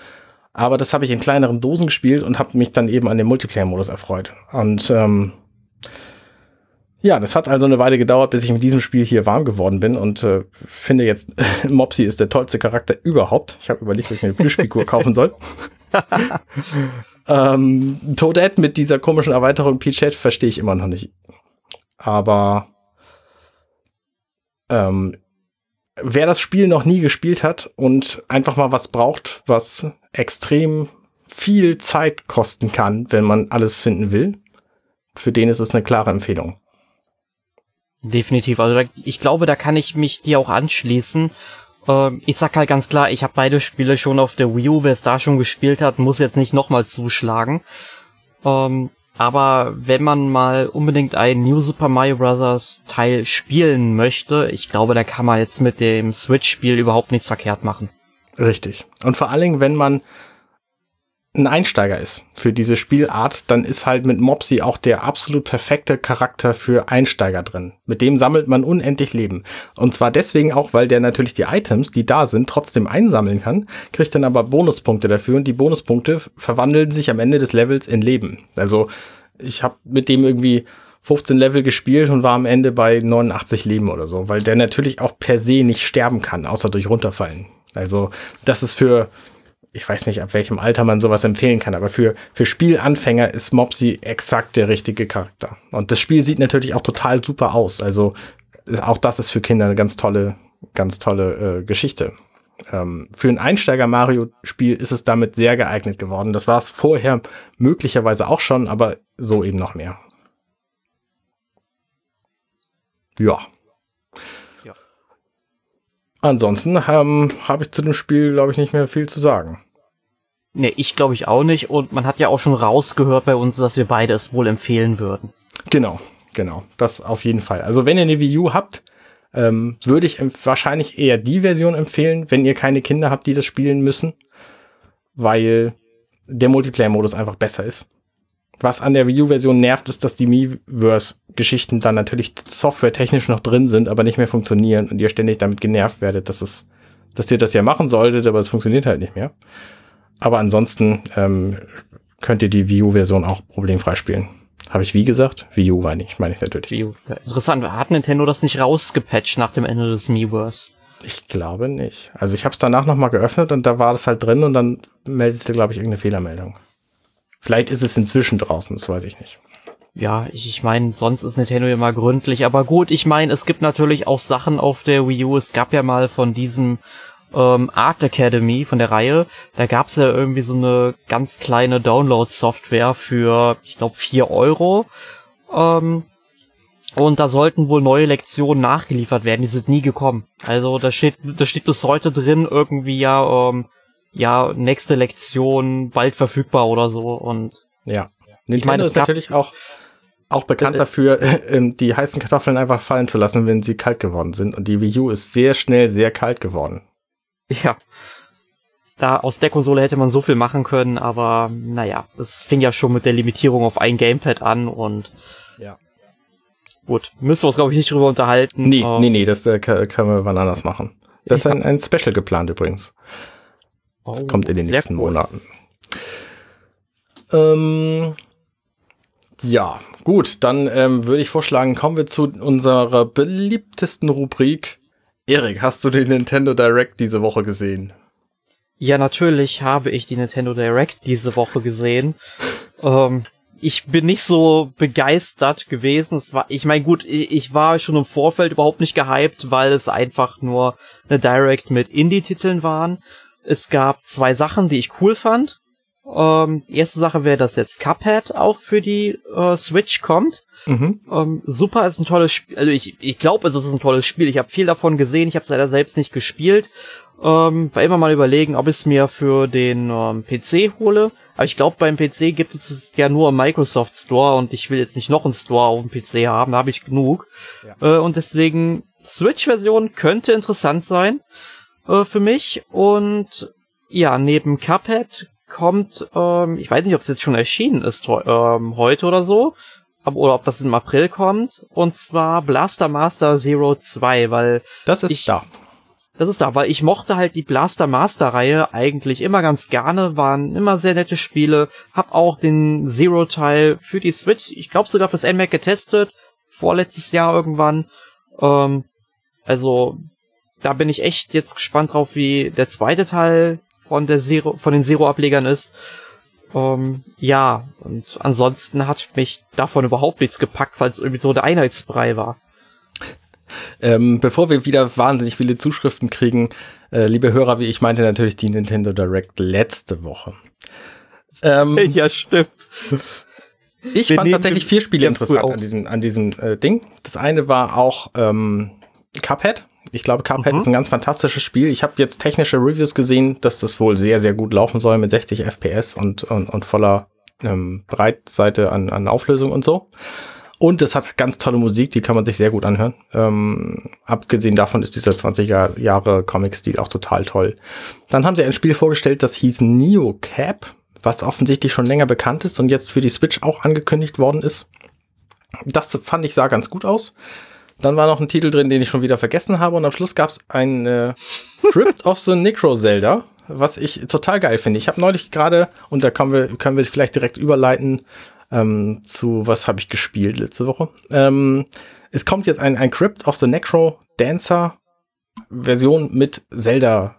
aber das habe ich in kleineren Dosen gespielt und habe mich dann eben an dem Multiplayer-Modus erfreut. Und ähm, ja, das hat also eine Weile gedauert, bis ich mit diesem Spiel hier warm geworden bin und äh, finde jetzt, Mopsy ist der tollste Charakter überhaupt. Ich habe überlegt, ob ich mir eine Plüschfigur kaufen soll. ähm, Toadette mit dieser komischen Erweiterung Peachette verstehe ich immer noch nicht. Aber ähm, wer das Spiel noch nie gespielt hat und einfach mal was braucht, was extrem viel Zeit kosten kann, wenn man alles finden will, für den ist es eine klare Empfehlung. Definitiv. Also da, ich glaube, da kann ich mich dir auch anschließen. Ähm, ich sag halt ganz klar, ich habe beide Spiele schon auf der Wii U. Wer es da schon gespielt hat, muss jetzt nicht nochmal zuschlagen. Ähm, aber wenn man mal unbedingt ein New Super Mario Bros. Teil spielen möchte, ich glaube, da kann man jetzt mit dem Switch-Spiel überhaupt nichts verkehrt machen. Richtig. Und vor allen Dingen, wenn man ein Einsteiger ist für diese Spielart, dann ist halt mit Mopsy auch der absolut perfekte Charakter für Einsteiger drin. Mit dem sammelt man unendlich Leben. Und zwar deswegen auch, weil der natürlich die Items, die da sind, trotzdem einsammeln kann, kriegt dann aber Bonuspunkte dafür und die Bonuspunkte verwandeln sich am Ende des Levels in Leben. Also ich habe mit dem irgendwie 15 Level gespielt und war am Ende bei 89 Leben oder so, weil der natürlich auch per se nicht sterben kann, außer durch runterfallen. Also das ist für ich weiß nicht, ab welchem Alter man sowas empfehlen kann, aber für, für Spielanfänger ist Mopsy exakt der richtige Charakter. Und das Spiel sieht natürlich auch total super aus. Also auch das ist für Kinder eine ganz tolle, ganz tolle äh, Geschichte. Ähm, für ein Einsteiger-Mario-Spiel ist es damit sehr geeignet geworden. Das war es vorher möglicherweise auch schon, aber so eben noch mehr. Ja. Ansonsten ähm, habe ich zu dem Spiel, glaube ich, nicht mehr viel zu sagen. Nee, ich glaube ich auch nicht. Und man hat ja auch schon rausgehört bei uns, dass wir beide es wohl empfehlen würden. Genau, genau. Das auf jeden Fall. Also wenn ihr eine Wii U habt, ähm, würde ich wahrscheinlich eher die Version empfehlen, wenn ihr keine Kinder habt, die das spielen müssen. Weil der Multiplayer-Modus einfach besser ist. Was an der Wii U-Version nervt, ist, dass die Miiverse-Geschichten dann natürlich softwaretechnisch noch drin sind, aber nicht mehr funktionieren und ihr ständig damit genervt werdet, dass es, dass ihr das ja machen solltet, aber es funktioniert halt nicht mehr. Aber ansonsten ähm, könnt ihr die Wii U-Version auch problemfrei spielen. Habe ich wie gesagt? Wii U meine ich, meine ich natürlich. Wii U. Ja, interessant, hat Nintendo das nicht rausgepatcht nach dem Ende des Miiverse? Ich glaube nicht. Also ich habe es danach nochmal geöffnet und da war das halt drin und dann meldete, glaube ich, irgendeine Fehlermeldung. Vielleicht ist es inzwischen draußen, das weiß ich nicht. Ja, ich, ich meine, sonst ist Nintendo ja mal gründlich, aber gut, ich meine, es gibt natürlich auch Sachen auf der Wii U. Es gab ja mal von diesem ähm, Art Academy von der Reihe, da gab's ja irgendwie so eine ganz kleine Download-Software für, ich glaube, vier Euro. Ähm, und da sollten wohl neue Lektionen nachgeliefert werden, die sind nie gekommen. Also da steht, da steht bis heute drin irgendwie ja, ähm, ja, nächste Lektion bald verfügbar oder so. Und ja. Nintendo ich meine, ist natürlich auch, auch bekannt äh, dafür, äh, die heißen Kartoffeln einfach fallen zu lassen, wenn sie kalt geworden sind. Und die Wii U ist sehr schnell sehr kalt geworden. Ja. da aus der Konsole hätte man so viel machen können, aber naja, das fing ja schon mit der Limitierung auf ein Gamepad an und ja. Gut, müssen wir uns, glaube ich, nicht drüber unterhalten. Nee, uh, nee, nee, das äh, können wir wann anders machen. Das ist ein, ein Special geplant übrigens. Das oh, kommt in den nächsten cool. Monaten. Ähm, ja, gut, dann ähm, würde ich vorschlagen, kommen wir zu unserer beliebtesten Rubrik. Erik, hast du den Nintendo Direct diese Woche gesehen? Ja, natürlich habe ich die Nintendo Direct diese Woche gesehen. ähm, ich bin nicht so begeistert gewesen. Es war, ich meine, gut, ich war schon im Vorfeld überhaupt nicht gehypt, weil es einfach nur eine Direct mit Indie-Titeln waren. Es gab zwei Sachen, die ich cool fand. Ähm, die erste Sache wäre, dass jetzt Cuphead auch für die äh, Switch kommt. Mhm. Ähm, super ist ein tolles Spiel. Also ich, ich glaube, es ist ein tolles Spiel. Ich habe viel davon gesehen. Ich habe es leider selbst nicht gespielt. Ähm, war immer mal überlegen, ob ich es mir für den ähm, PC hole. Aber ich glaube, beim PC gibt es es ja nur im Microsoft Store und ich will jetzt nicht noch einen Store auf dem PC haben, da habe ich genug. Ja. Äh, und deswegen Switch-Version könnte interessant sein äh, für mich. Und ja, neben Cuphead kommt, ähm, ich weiß nicht, ob es jetzt schon erschienen ist ähm, heute oder so, aber, oder ob das im April kommt. Und zwar Blaster Master Zero 2, weil das ist ich, da das ist da, weil ich mochte halt die Blaster Master Reihe eigentlich immer ganz gerne, waren immer sehr nette Spiele, hab auch den Zero Teil für die Switch, ich glaube sogar fürs NMAC getestet, vorletztes Jahr irgendwann. Ähm, also da bin ich echt jetzt gespannt drauf, wie der zweite Teil von der Zero, von den Zero Ablegern ist. Ähm, ja, und ansonsten hat mich davon überhaupt nichts gepackt, weil es irgendwie so der Einheitsbrei war. Ähm, bevor wir wieder wahnsinnig viele Zuschriften kriegen, äh, liebe Hörer, wie ich meinte natürlich die Nintendo Direct letzte Woche. Ähm, ja, stimmt. Ich wir fand tatsächlich vier Spiele interessant an diesem, an diesem äh, Ding. Das eine war auch ähm, Cuphead. Ich glaube, Cuphead mhm. ist ein ganz fantastisches Spiel. Ich habe jetzt technische Reviews gesehen, dass das wohl sehr, sehr gut laufen soll mit 60 FPS und, und, und voller ähm, Breitseite an, an Auflösung und so. Und es hat ganz tolle Musik, die kann man sich sehr gut anhören. Ähm, abgesehen davon ist dieser 20er Jahre Comic-Stil auch total toll. Dann haben sie ein Spiel vorgestellt, das hieß Neo Cap, was offensichtlich schon länger bekannt ist und jetzt für die Switch auch angekündigt worden ist. Das fand ich sah ganz gut aus. Dann war noch ein Titel drin, den ich schon wieder vergessen habe. Und am Schluss gab es ein äh, Crypt of the Necro Zelda, was ich total geil finde. Ich habe neulich gerade, und da können wir, können wir vielleicht direkt überleiten, ähm, zu was habe ich gespielt letzte Woche. Ähm, es kommt jetzt ein, ein Crypt of the Necro Dancer Version mit Zelda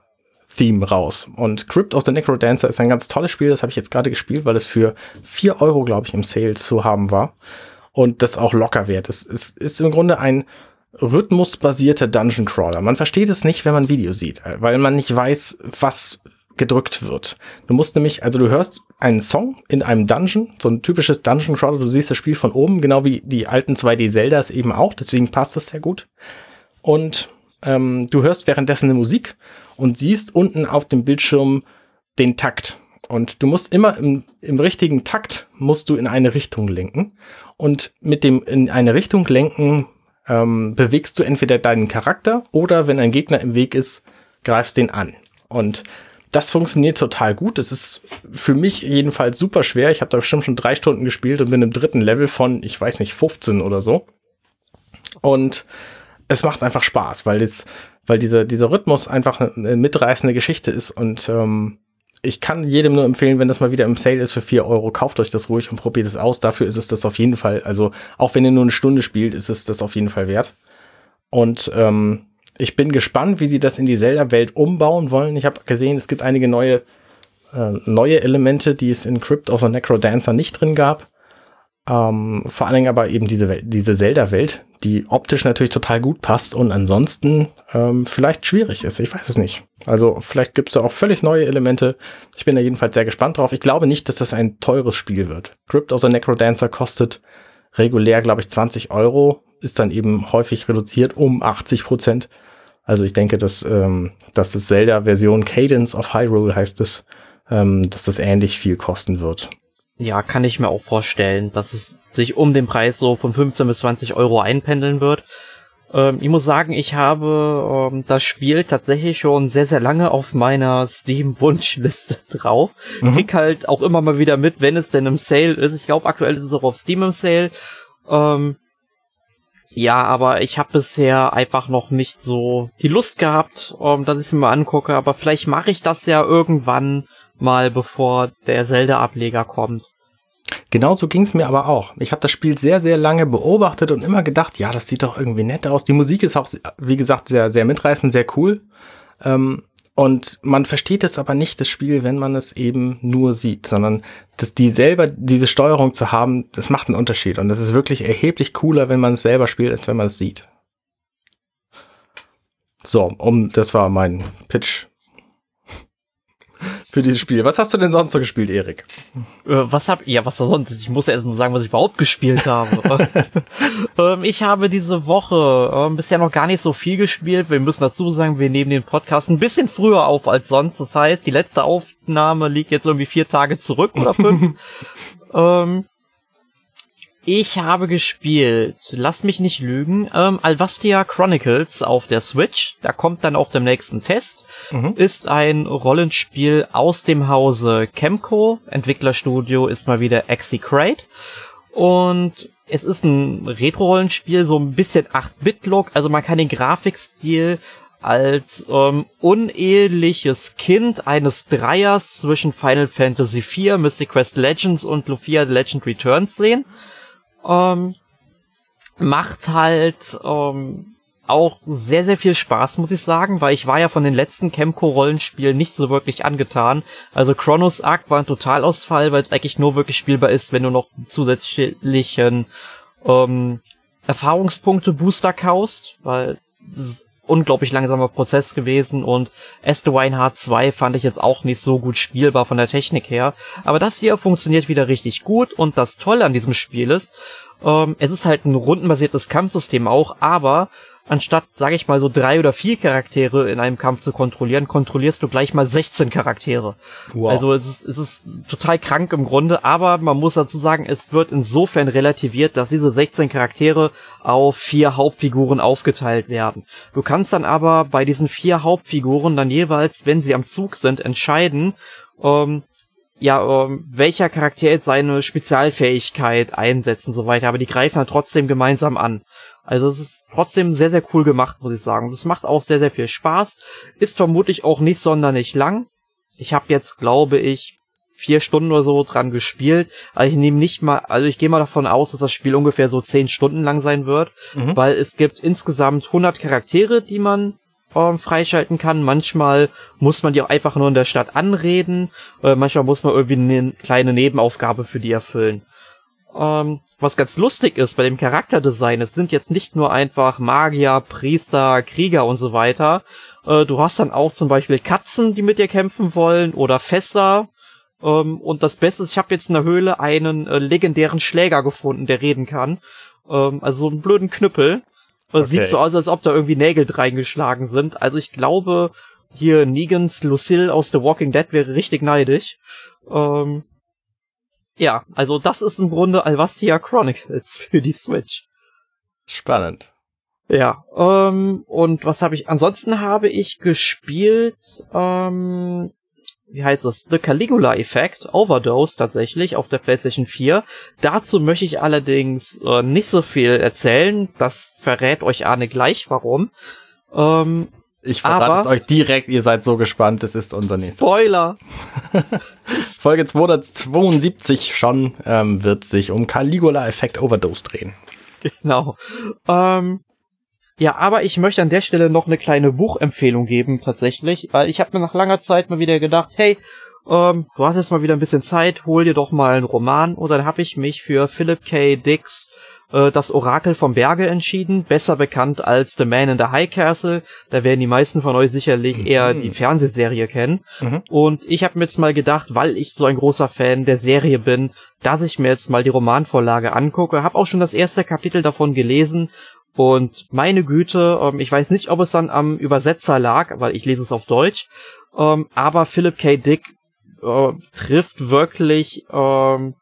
Theme raus. Und Crypt of the Necro Dancer ist ein ganz tolles Spiel, das habe ich jetzt gerade gespielt, weil es für vier Euro, glaube ich, im Sale zu haben war. Und das auch locker wert. Es ist, ist im Grunde ein rhythmusbasierter Dungeon Crawler. Man versteht es nicht, wenn man Video sieht, weil man nicht weiß, was gedrückt wird. Du musst nämlich, also du hörst einen Song in einem Dungeon, so ein typisches Dungeon Crawler, du siehst das Spiel von oben, genau wie die alten 2D Zeldas eben auch, deswegen passt das sehr gut. Und ähm, du hörst währenddessen eine Musik und siehst unten auf dem Bildschirm den Takt. Und du musst immer im, im richtigen Takt musst du in eine Richtung lenken. Und mit dem in eine Richtung lenken ähm, bewegst du entweder deinen Charakter oder wenn ein Gegner im Weg ist, greifst den an. Und das funktioniert total gut. Das ist für mich jedenfalls super schwer. Ich habe da bestimmt schon drei Stunden gespielt und bin im dritten Level von, ich weiß nicht, 15 oder so. Und es macht einfach Spaß, weil das, weil dieser, dieser Rhythmus einfach eine mitreißende Geschichte ist und ähm, ich kann jedem nur empfehlen, wenn das mal wieder im Sale ist für vier Euro, kauft euch das ruhig und probiert es aus. Dafür ist es das auf jeden Fall. Also auch wenn ihr nur eine Stunde spielt, ist es das auf jeden Fall wert. Und ähm, ich bin gespannt, wie sie das in die Zelda-Welt umbauen wollen. Ich habe gesehen, es gibt einige neue, äh, neue Elemente, die es in Crypt of the Necro Dancer nicht drin gab. Ähm, vor allen Dingen aber eben diese, Welt, diese Zelda-Welt, die optisch natürlich total gut passt und ansonsten ähm, vielleicht schwierig ist. Ich weiß es nicht. Also vielleicht gibt es da auch völlig neue Elemente. Ich bin da jedenfalls sehr gespannt drauf. Ich glaube nicht, dass das ein teures Spiel wird. Crypt of the Necro Dancer kostet regulär, glaube ich, 20 Euro, ist dann eben häufig reduziert um 80 Prozent. Also ich denke, dass, ähm, dass das Zelda-Version Cadence of Hyrule heißt es, ähm, dass das ähnlich viel kosten wird. Ja, kann ich mir auch vorstellen, dass es sich um den Preis so von 15 bis 20 Euro einpendeln wird. Ähm, ich muss sagen, ich habe ähm, das Spiel tatsächlich schon sehr, sehr lange auf meiner Steam-Wunschliste drauf. Mhm. Krieg halt auch immer mal wieder mit, wenn es denn im Sale ist. Ich glaube, aktuell ist es auch auf Steam im Sale. Ähm, ja, aber ich habe bisher einfach noch nicht so die Lust gehabt, um, dass ich es mir mal angucke. Aber vielleicht mache ich das ja irgendwann mal, bevor der Zelda-Ableger kommt. Genauso ging es mir aber auch. Ich habe das Spiel sehr, sehr lange beobachtet und immer gedacht, ja, das sieht doch irgendwie nett aus. Die Musik ist auch, wie gesagt, sehr, sehr mitreißend, sehr cool. Ähm, und man versteht es aber nicht, das Spiel, wenn man es eben nur sieht, sondern dass die selber diese Steuerung zu haben, das macht einen Unterschied. Und das ist wirklich erheblich cooler, wenn man es selber spielt, als wenn man es sieht. So, um, das war mein Pitch für dieses Spiel. Was hast du denn sonst so gespielt, Erik? Äh, was hab ja was sonst? Ich muss ja erst mal sagen, was ich überhaupt gespielt habe. ähm, ich habe diese Woche ähm, bisher noch gar nicht so viel gespielt. Wir müssen dazu sagen, wir nehmen den Podcast ein bisschen früher auf als sonst. Das heißt, die letzte Aufnahme liegt jetzt irgendwie vier Tage zurück oder fünf. ähm, ich habe gespielt, lass mich nicht lügen, ähm, Alvastia Chronicles auf der Switch. Da kommt dann auch der nächsten Test. Mhm. Ist ein Rollenspiel aus dem Hause Chemco. Entwicklerstudio ist mal wieder Execrate. Und es ist ein Retro-Rollenspiel, so ein bisschen 8-Bit-Look. Also man kann den Grafikstil als ähm, uneheliches Kind eines Dreiers zwischen Final Fantasy IV, Mystic Quest Legends und Lufia The Legend Returns sehen ähm, macht halt ähm, auch sehr, sehr viel Spaß, muss ich sagen, weil ich war ja von den letzten Chemco-Rollenspielen nicht so wirklich angetan. Also Chronos Arc war ein Totalausfall, weil es eigentlich nur wirklich spielbar ist, wenn du noch zusätzlichen ähm, Erfahrungspunkte Booster kaust, weil unglaublich langsamer Prozess gewesen und Estewine Hard 2 fand ich jetzt auch nicht so gut spielbar von der Technik her. Aber das hier funktioniert wieder richtig gut und das Tolle an diesem Spiel ist, ähm, es ist halt ein rundenbasiertes Kampfsystem auch, aber anstatt, sage ich mal, so drei oder vier Charaktere in einem Kampf zu kontrollieren, kontrollierst du gleich mal 16 Charaktere. Wow. Also es ist, es ist total krank im Grunde, aber man muss dazu sagen, es wird insofern relativiert, dass diese 16 Charaktere auf vier Hauptfiguren aufgeteilt werden. Du kannst dann aber bei diesen vier Hauptfiguren dann jeweils, wenn sie am Zug sind, entscheiden, ähm, ja, ähm, welcher Charakter jetzt seine Spezialfähigkeit einsetzt und so weiter, aber die greifen halt trotzdem gemeinsam an. Also es ist trotzdem sehr, sehr cool gemacht, muss ich sagen. Das macht auch sehr, sehr viel Spaß. Ist vermutlich auch nicht sonderlich lang. Ich habe jetzt, glaube ich, vier Stunden oder so dran gespielt. Also ich nehme nicht mal, also ich gehe mal davon aus, dass das Spiel ungefähr so zehn Stunden lang sein wird, mhm. weil es gibt insgesamt 100 Charaktere, die man ähm, freischalten kann. Manchmal muss man die auch einfach nur in der Stadt anreden. Äh, manchmal muss man irgendwie eine kleine Nebenaufgabe für die erfüllen. Ähm, was ganz lustig ist bei dem Charakterdesign, es sind jetzt nicht nur einfach Magier, Priester, Krieger und so weiter. Äh, du hast dann auch zum Beispiel Katzen, die mit dir kämpfen wollen oder Fässer. Ähm, und das Beste ist, ich habe jetzt in der Höhle einen äh, legendären Schläger gefunden, der reden kann. Ähm, also so einen blöden Knüppel. Okay. Sieht so aus, als ob da irgendwie Nägel reingeschlagen sind. Also ich glaube, hier Negans Lucille aus The Walking Dead wäre richtig neidisch. Ähm, ja, also das ist im Grunde Alvastia Chronicles für die Switch. Spannend. Ja, ähm, und was habe ich? Ansonsten habe ich gespielt, ähm, wie heißt es, The Caligula Effect, Overdose tatsächlich auf der PlayStation 4. Dazu möchte ich allerdings äh, nicht so viel erzählen. Das verrät euch Arne gleich, warum. Ähm, ich verrate es euch direkt, ihr seid so gespannt, es ist unser nächster. Spoiler! Folge 272 schon ähm, wird sich um Caligula Effect Overdose drehen. Genau. Ähm, ja, aber ich möchte an der Stelle noch eine kleine Buchempfehlung geben, tatsächlich, weil ich habe mir nach langer Zeit mal wieder gedacht, hey, ähm, du hast jetzt mal wieder ein bisschen Zeit, hol dir doch mal einen Roman. Und dann habe ich mich für Philip K. Dicks äh, Das Orakel vom Berge entschieden, besser bekannt als The Man in the High Castle. Da werden die meisten von euch sicherlich mhm. eher die Fernsehserie kennen. Mhm. Und ich habe mir jetzt mal gedacht, weil ich so ein großer Fan der Serie bin, dass ich mir jetzt mal die Romanvorlage angucke. Hab auch schon das erste Kapitel davon gelesen und meine Güte, ähm, ich weiß nicht, ob es dann am Übersetzer lag, weil ich lese es auf Deutsch, ähm, aber Philip K. Dick äh, trifft wirklich ähm,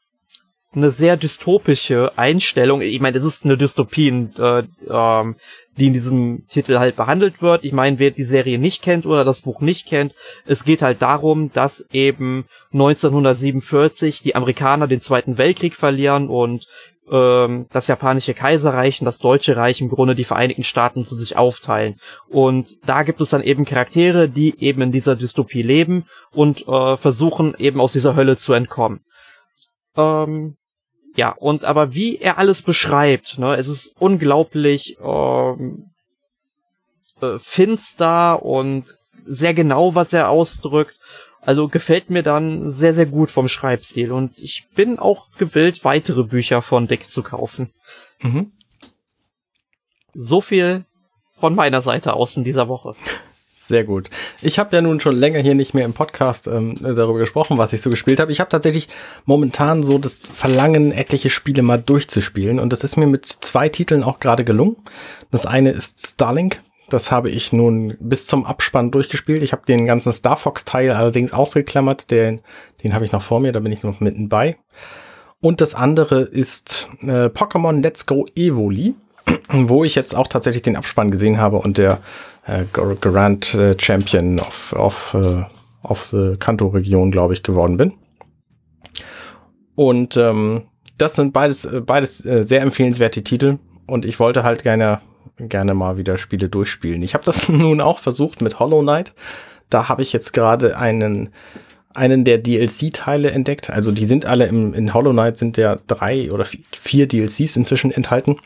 eine sehr dystopische Einstellung. Ich meine, es ist eine Dystopie, äh, ähm, die in diesem Titel halt behandelt wird. Ich meine, wer die Serie nicht kennt oder das Buch nicht kennt, es geht halt darum, dass eben 1947 die Amerikaner den Zweiten Weltkrieg verlieren und ähm, das japanische Kaiserreich und das deutsche Reich im Grunde die Vereinigten Staaten zu sich aufteilen. Und da gibt es dann eben Charaktere, die eben in dieser Dystopie leben und äh, versuchen eben aus dieser Hölle zu entkommen. Ähm, ja, und aber wie er alles beschreibt, ne, es ist unglaublich ähm, äh, finster und sehr genau, was er ausdrückt. Also gefällt mir dann sehr, sehr gut vom Schreibstil und ich bin auch gewillt, weitere Bücher von Dick zu kaufen. Mhm. So viel von meiner Seite aus in dieser Woche. Sehr gut. Ich habe ja nun schon länger hier nicht mehr im Podcast ähm, darüber gesprochen, was ich so gespielt habe. Ich habe tatsächlich momentan so das Verlangen, etliche Spiele mal durchzuspielen. Und das ist mir mit zwei Titeln auch gerade gelungen. Das eine ist Starlink. Das habe ich nun bis zum Abspann durchgespielt. Ich habe den ganzen Star Fox-Teil allerdings ausgeklammert. Den, den habe ich noch vor mir, da bin ich noch mitten bei. Und das andere ist äh, Pokémon Let's Go Evoli, wo ich jetzt auch tatsächlich den Abspann gesehen habe und der äh, Grand äh, Champion of, of, äh, of the Kanto-Region, glaube ich, geworden bin. Und ähm, das sind beides, beides sehr empfehlenswerte Titel. Und ich wollte halt gerne, gerne mal wieder Spiele durchspielen. Ich habe das nun auch versucht mit Hollow Knight. Da habe ich jetzt gerade einen, einen der DLC-Teile entdeckt. Also die sind alle im, in Hollow Knight sind ja drei oder vier DLCs inzwischen enthalten.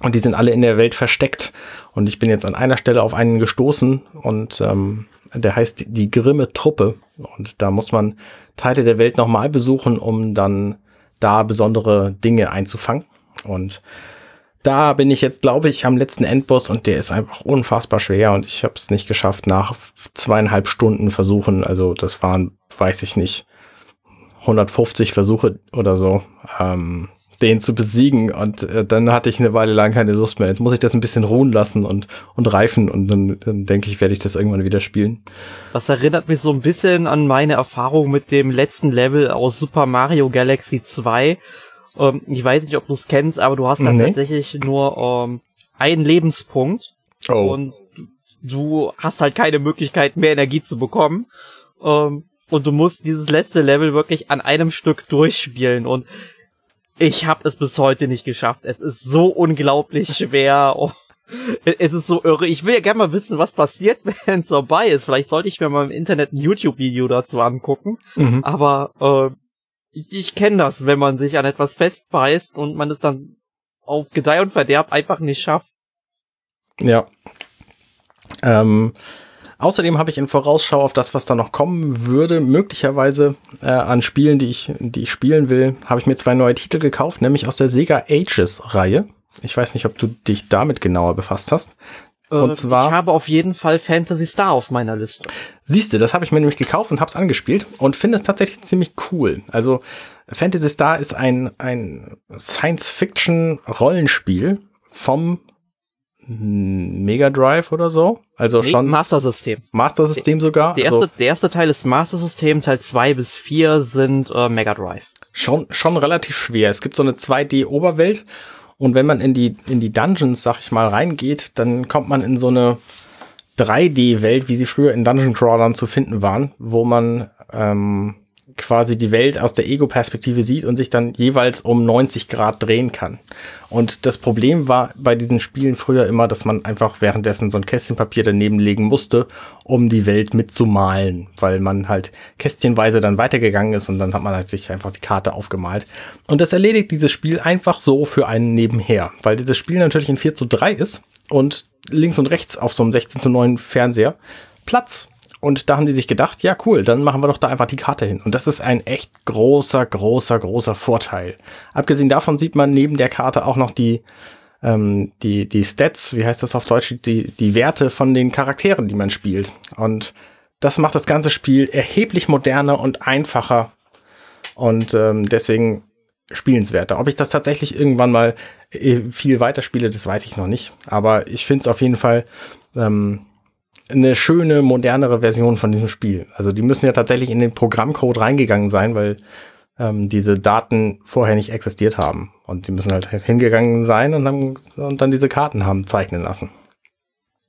Und die sind alle in der Welt versteckt. Und ich bin jetzt an einer Stelle auf einen gestoßen und ähm, der heißt die Grimme Truppe. Und da muss man Teile der Welt nochmal besuchen, um dann da besondere Dinge einzufangen. Und da bin ich jetzt, glaube ich, am letzten Endboss und der ist einfach unfassbar schwer und ich habe es nicht geschafft nach zweieinhalb Stunden Versuchen. Also das waren, weiß ich nicht, 150 Versuche oder so. Ähm, den zu besiegen. Und äh, dann hatte ich eine Weile lang keine Lust mehr. Jetzt muss ich das ein bisschen ruhen lassen und, und reifen und dann, dann denke ich, werde ich das irgendwann wieder spielen. Das erinnert mich so ein bisschen an meine Erfahrung mit dem letzten Level aus Super Mario Galaxy 2. Ähm, ich weiß nicht, ob du es kennst, aber du hast dann nee. tatsächlich nur ähm, einen Lebenspunkt. Oh. Und du hast halt keine Möglichkeit, mehr Energie zu bekommen. Ähm, und du musst dieses letzte Level wirklich an einem Stück durchspielen. Und ich habe es bis heute nicht geschafft. Es ist so unglaublich schwer. Oh, es ist so irre. Ich will ja gerne mal wissen, was passiert, wenn es vorbei ist. Vielleicht sollte ich mir mal im Internet ein YouTube-Video dazu angucken. Mhm. Aber äh, ich, ich kenne das, wenn man sich an etwas festbeißt und man es dann auf Gedeih und Verderb einfach nicht schafft. Ja. Ähm, Außerdem habe ich in Vorausschau auf das, was da noch kommen würde, möglicherweise äh, an Spielen, die ich, die ich spielen will, habe ich mir zwei neue Titel gekauft, nämlich aus der Sega Ages-Reihe. Ich weiß nicht, ob du dich damit genauer befasst hast. Äh, und zwar, ich habe auf jeden Fall Fantasy Star auf meiner Liste. Siehst du, das habe ich mir nämlich gekauft und habe es angespielt und finde es tatsächlich ziemlich cool. Also Fantasy Star ist ein, ein Science-Fiction-Rollenspiel vom Mega Drive oder so. Also nee, schon. Master System. Master System sogar. Der erste, also, der erste Teil ist Master System, Teil 2 bis 4 sind äh, Mega Drive. Schon, schon relativ schwer. Es gibt so eine 2D-Oberwelt und wenn man in die, in die Dungeons, sag ich mal, reingeht, dann kommt man in so eine 3D-Welt, wie sie früher in Dungeon Crawlern zu finden waren, wo man ähm, quasi die Welt aus der Ego-Perspektive sieht und sich dann jeweils um 90 Grad drehen kann. Und das Problem war bei diesen Spielen früher immer, dass man einfach währenddessen so ein Kästchen Papier daneben legen musste, um die Welt mitzumalen, weil man halt kästchenweise dann weitergegangen ist und dann hat man halt sich einfach die Karte aufgemalt. Und das erledigt dieses Spiel einfach so für einen nebenher, weil dieses Spiel natürlich in 4 zu 3 ist und links und rechts auf so einem 16 zu 9 Fernseher Platz und da haben die sich gedacht, ja cool, dann machen wir doch da einfach die Karte hin. Und das ist ein echt großer, großer, großer Vorteil. Abgesehen davon sieht man neben der Karte auch noch die, ähm, die, die Stats, wie heißt das auf Deutsch, die, die Werte von den Charakteren, die man spielt. Und das macht das ganze Spiel erheblich moderner und einfacher und ähm, deswegen spielenswerter. Ob ich das tatsächlich irgendwann mal äh, viel weiterspiele, das weiß ich noch nicht. Aber ich finde es auf jeden Fall ähm, eine schöne, modernere Version von diesem Spiel. Also die müssen ja tatsächlich in den Programmcode reingegangen sein, weil ähm, diese Daten vorher nicht existiert haben. Und die müssen halt hingegangen sein und, haben, und dann diese Karten haben zeichnen lassen.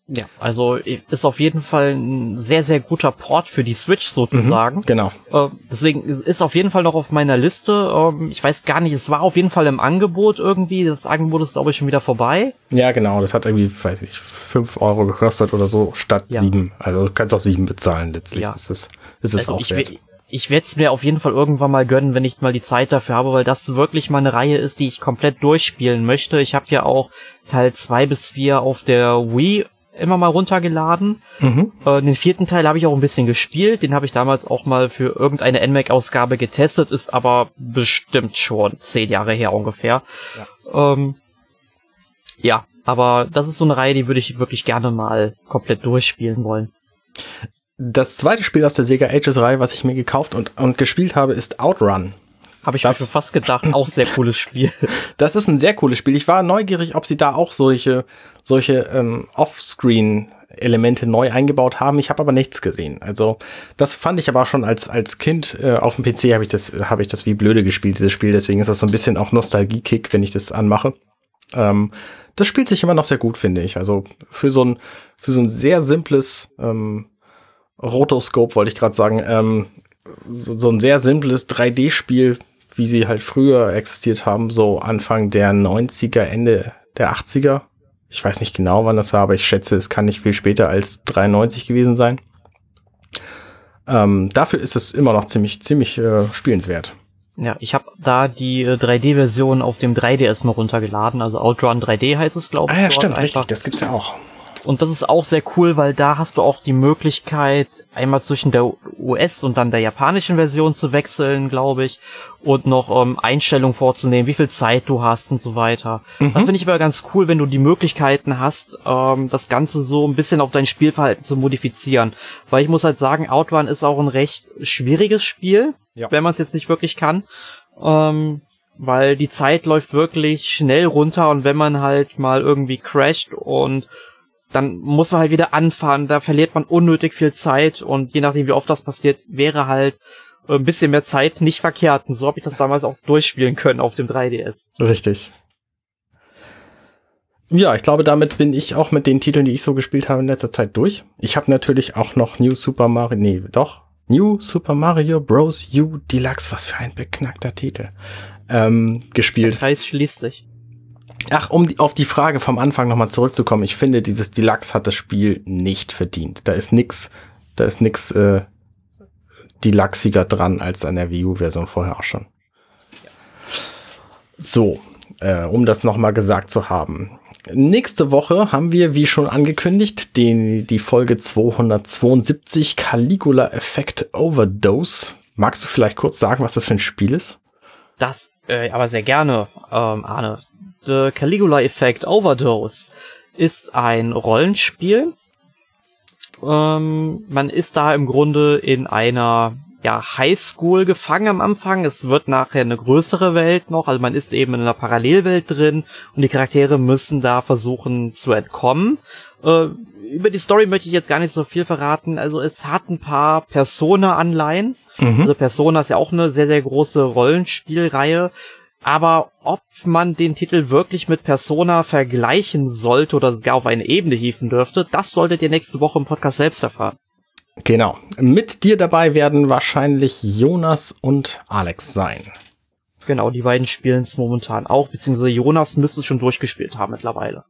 Ja, also ist auf jeden Fall ein sehr, sehr guter Port für die Switch sozusagen. Mhm, genau. Äh, deswegen ist auf jeden Fall noch auf meiner Liste. Ähm, ich weiß gar nicht, es war auf jeden Fall im Angebot irgendwie. Das Angebot ist, glaube ich, schon wieder vorbei. Ja, genau. Das hat irgendwie, weiß ich, fünf Euro gekostet oder so statt ja. sieben. Also du kannst auch sieben bezahlen letztlich. Ja. Das ist, das ist also auch ich, wert. Ich werde es mir auf jeden Fall irgendwann mal gönnen, wenn ich mal die Zeit dafür habe, weil das wirklich mal eine Reihe ist, die ich komplett durchspielen möchte. Ich habe ja auch Teil zwei bis vier auf der Wii immer mal runtergeladen. Mhm. Äh, den vierten Teil habe ich auch ein bisschen gespielt. Den habe ich damals auch mal für irgendeine NMAC-Ausgabe getestet, ist aber bestimmt schon zehn Jahre her ungefähr. Ja. Ähm, ja, aber das ist so eine Reihe, die würde ich wirklich gerne mal komplett durchspielen wollen. Das zweite Spiel aus der Sega Ages-Reihe, was ich mir gekauft und, und gespielt habe, ist Outrun. Habe ich das, mir fast gedacht, auch sehr cooles Spiel. Das ist ein sehr cooles Spiel. Ich war neugierig, ob sie da auch solche, solche ähm, Offscreen Elemente neu eingebaut haben. Ich habe aber nichts gesehen. Also das fand ich aber schon als als Kind äh, auf dem PC habe ich das habe ich das wie blöde gespielt dieses Spiel. Deswegen ist das so ein bisschen auch Nostalgie-Kick, wenn ich das anmache. Ähm, das spielt sich immer noch sehr gut, finde ich. Also für so ein für so ein sehr simples ähm, Rotoscope wollte ich gerade sagen. Ähm, so, so ein sehr simples 3D-Spiel wie sie halt früher existiert haben, so Anfang der 90er, Ende der 80er. Ich weiß nicht genau, wann das war, aber ich schätze, es kann nicht viel später als 93 gewesen sein. Ähm, dafür ist es immer noch ziemlich, ziemlich äh, spielenswert. Ja, ich habe da die 3D-Version äh, auf dem 3DS mal runtergeladen, also Outrun 3D heißt es, glaube ich. Ah ja, stimmt, richtig, das gibt's ja auch. Und das ist auch sehr cool, weil da hast du auch die Möglichkeit, einmal zwischen der US- und dann der japanischen Version zu wechseln, glaube ich, und noch ähm, Einstellungen vorzunehmen, wie viel Zeit du hast und so weiter. Mhm. Das finde ich aber ganz cool, wenn du die Möglichkeiten hast, ähm, das Ganze so ein bisschen auf dein Spielverhalten zu modifizieren. Weil ich muss halt sagen, Outrun ist auch ein recht schwieriges Spiel, ja. wenn man es jetzt nicht wirklich kann. Ähm, weil die Zeit läuft wirklich schnell runter und wenn man halt mal irgendwie crasht und dann muss man halt wieder anfahren, da verliert man unnötig viel Zeit und je nachdem, wie oft das passiert, wäre halt ein bisschen mehr Zeit nicht verkehrt. Und so habe ich das damals auch durchspielen können auf dem 3DS. Richtig. Ja, ich glaube, damit bin ich auch mit den Titeln, die ich so gespielt habe in letzter Zeit durch. Ich habe natürlich auch noch New Super Mario, nee, doch, New Super Mario Bros. U Deluxe, was für ein beknackter Titel, ähm, gespielt. Der Kreis schließt sich. Ach, um die, auf die Frage vom Anfang nochmal zurückzukommen, ich finde, dieses Deluxe hat das Spiel nicht verdient. Da ist nix, da ist nix äh, Deluxiger dran als an der Wii U-Version vorher auch schon. So, äh, um das nochmal gesagt zu haben. Nächste Woche haben wir, wie schon angekündigt, den, die Folge 272 Caligula Effect Overdose. Magst du vielleicht kurz sagen, was das für ein Spiel ist? Das, äh, aber sehr gerne, ähm, Arne. The Caligula Effect Overdose ist ein Rollenspiel. Ähm, man ist da im Grunde in einer ja, Highschool gefangen am Anfang. Es wird nachher eine größere Welt noch. Also man ist eben in einer Parallelwelt drin und die Charaktere müssen da versuchen zu entkommen. Äh, über die Story möchte ich jetzt gar nicht so viel verraten. Also es hat ein paar Persona-Anleihen. Mhm. Also Persona ist ja auch eine sehr, sehr große Rollenspielreihe. Aber ob man den Titel wirklich mit Persona vergleichen sollte oder gar auf eine Ebene hieven dürfte, das solltet ihr nächste Woche im Podcast selbst erfahren. Genau. Mit dir dabei werden wahrscheinlich Jonas und Alex sein. Genau, die beiden spielen es momentan auch, beziehungsweise Jonas müsste es schon durchgespielt haben mittlerweile.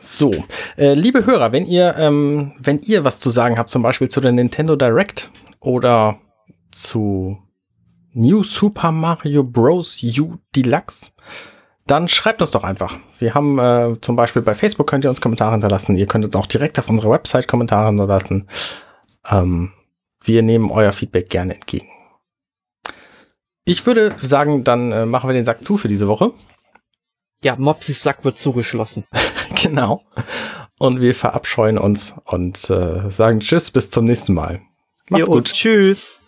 So, äh, liebe Hörer, wenn ihr, ähm, wenn ihr was zu sagen habt, zum Beispiel zu der Nintendo Direct oder zu New Super Mario Bros. U Deluxe, dann schreibt uns doch einfach. Wir haben äh, zum Beispiel bei Facebook könnt ihr uns Kommentare hinterlassen. Ihr könnt uns auch direkt auf unserer Website Kommentare hinterlassen. Ähm, wir nehmen euer Feedback gerne entgegen. Ich würde sagen, dann äh, machen wir den Sack zu für diese Woche. Ja, Mopsis Sack wird zugeschlossen. genau. Und wir verabscheuen uns und äh, sagen Tschüss, bis zum nächsten Mal. Macht's jo, gut. Tschüss.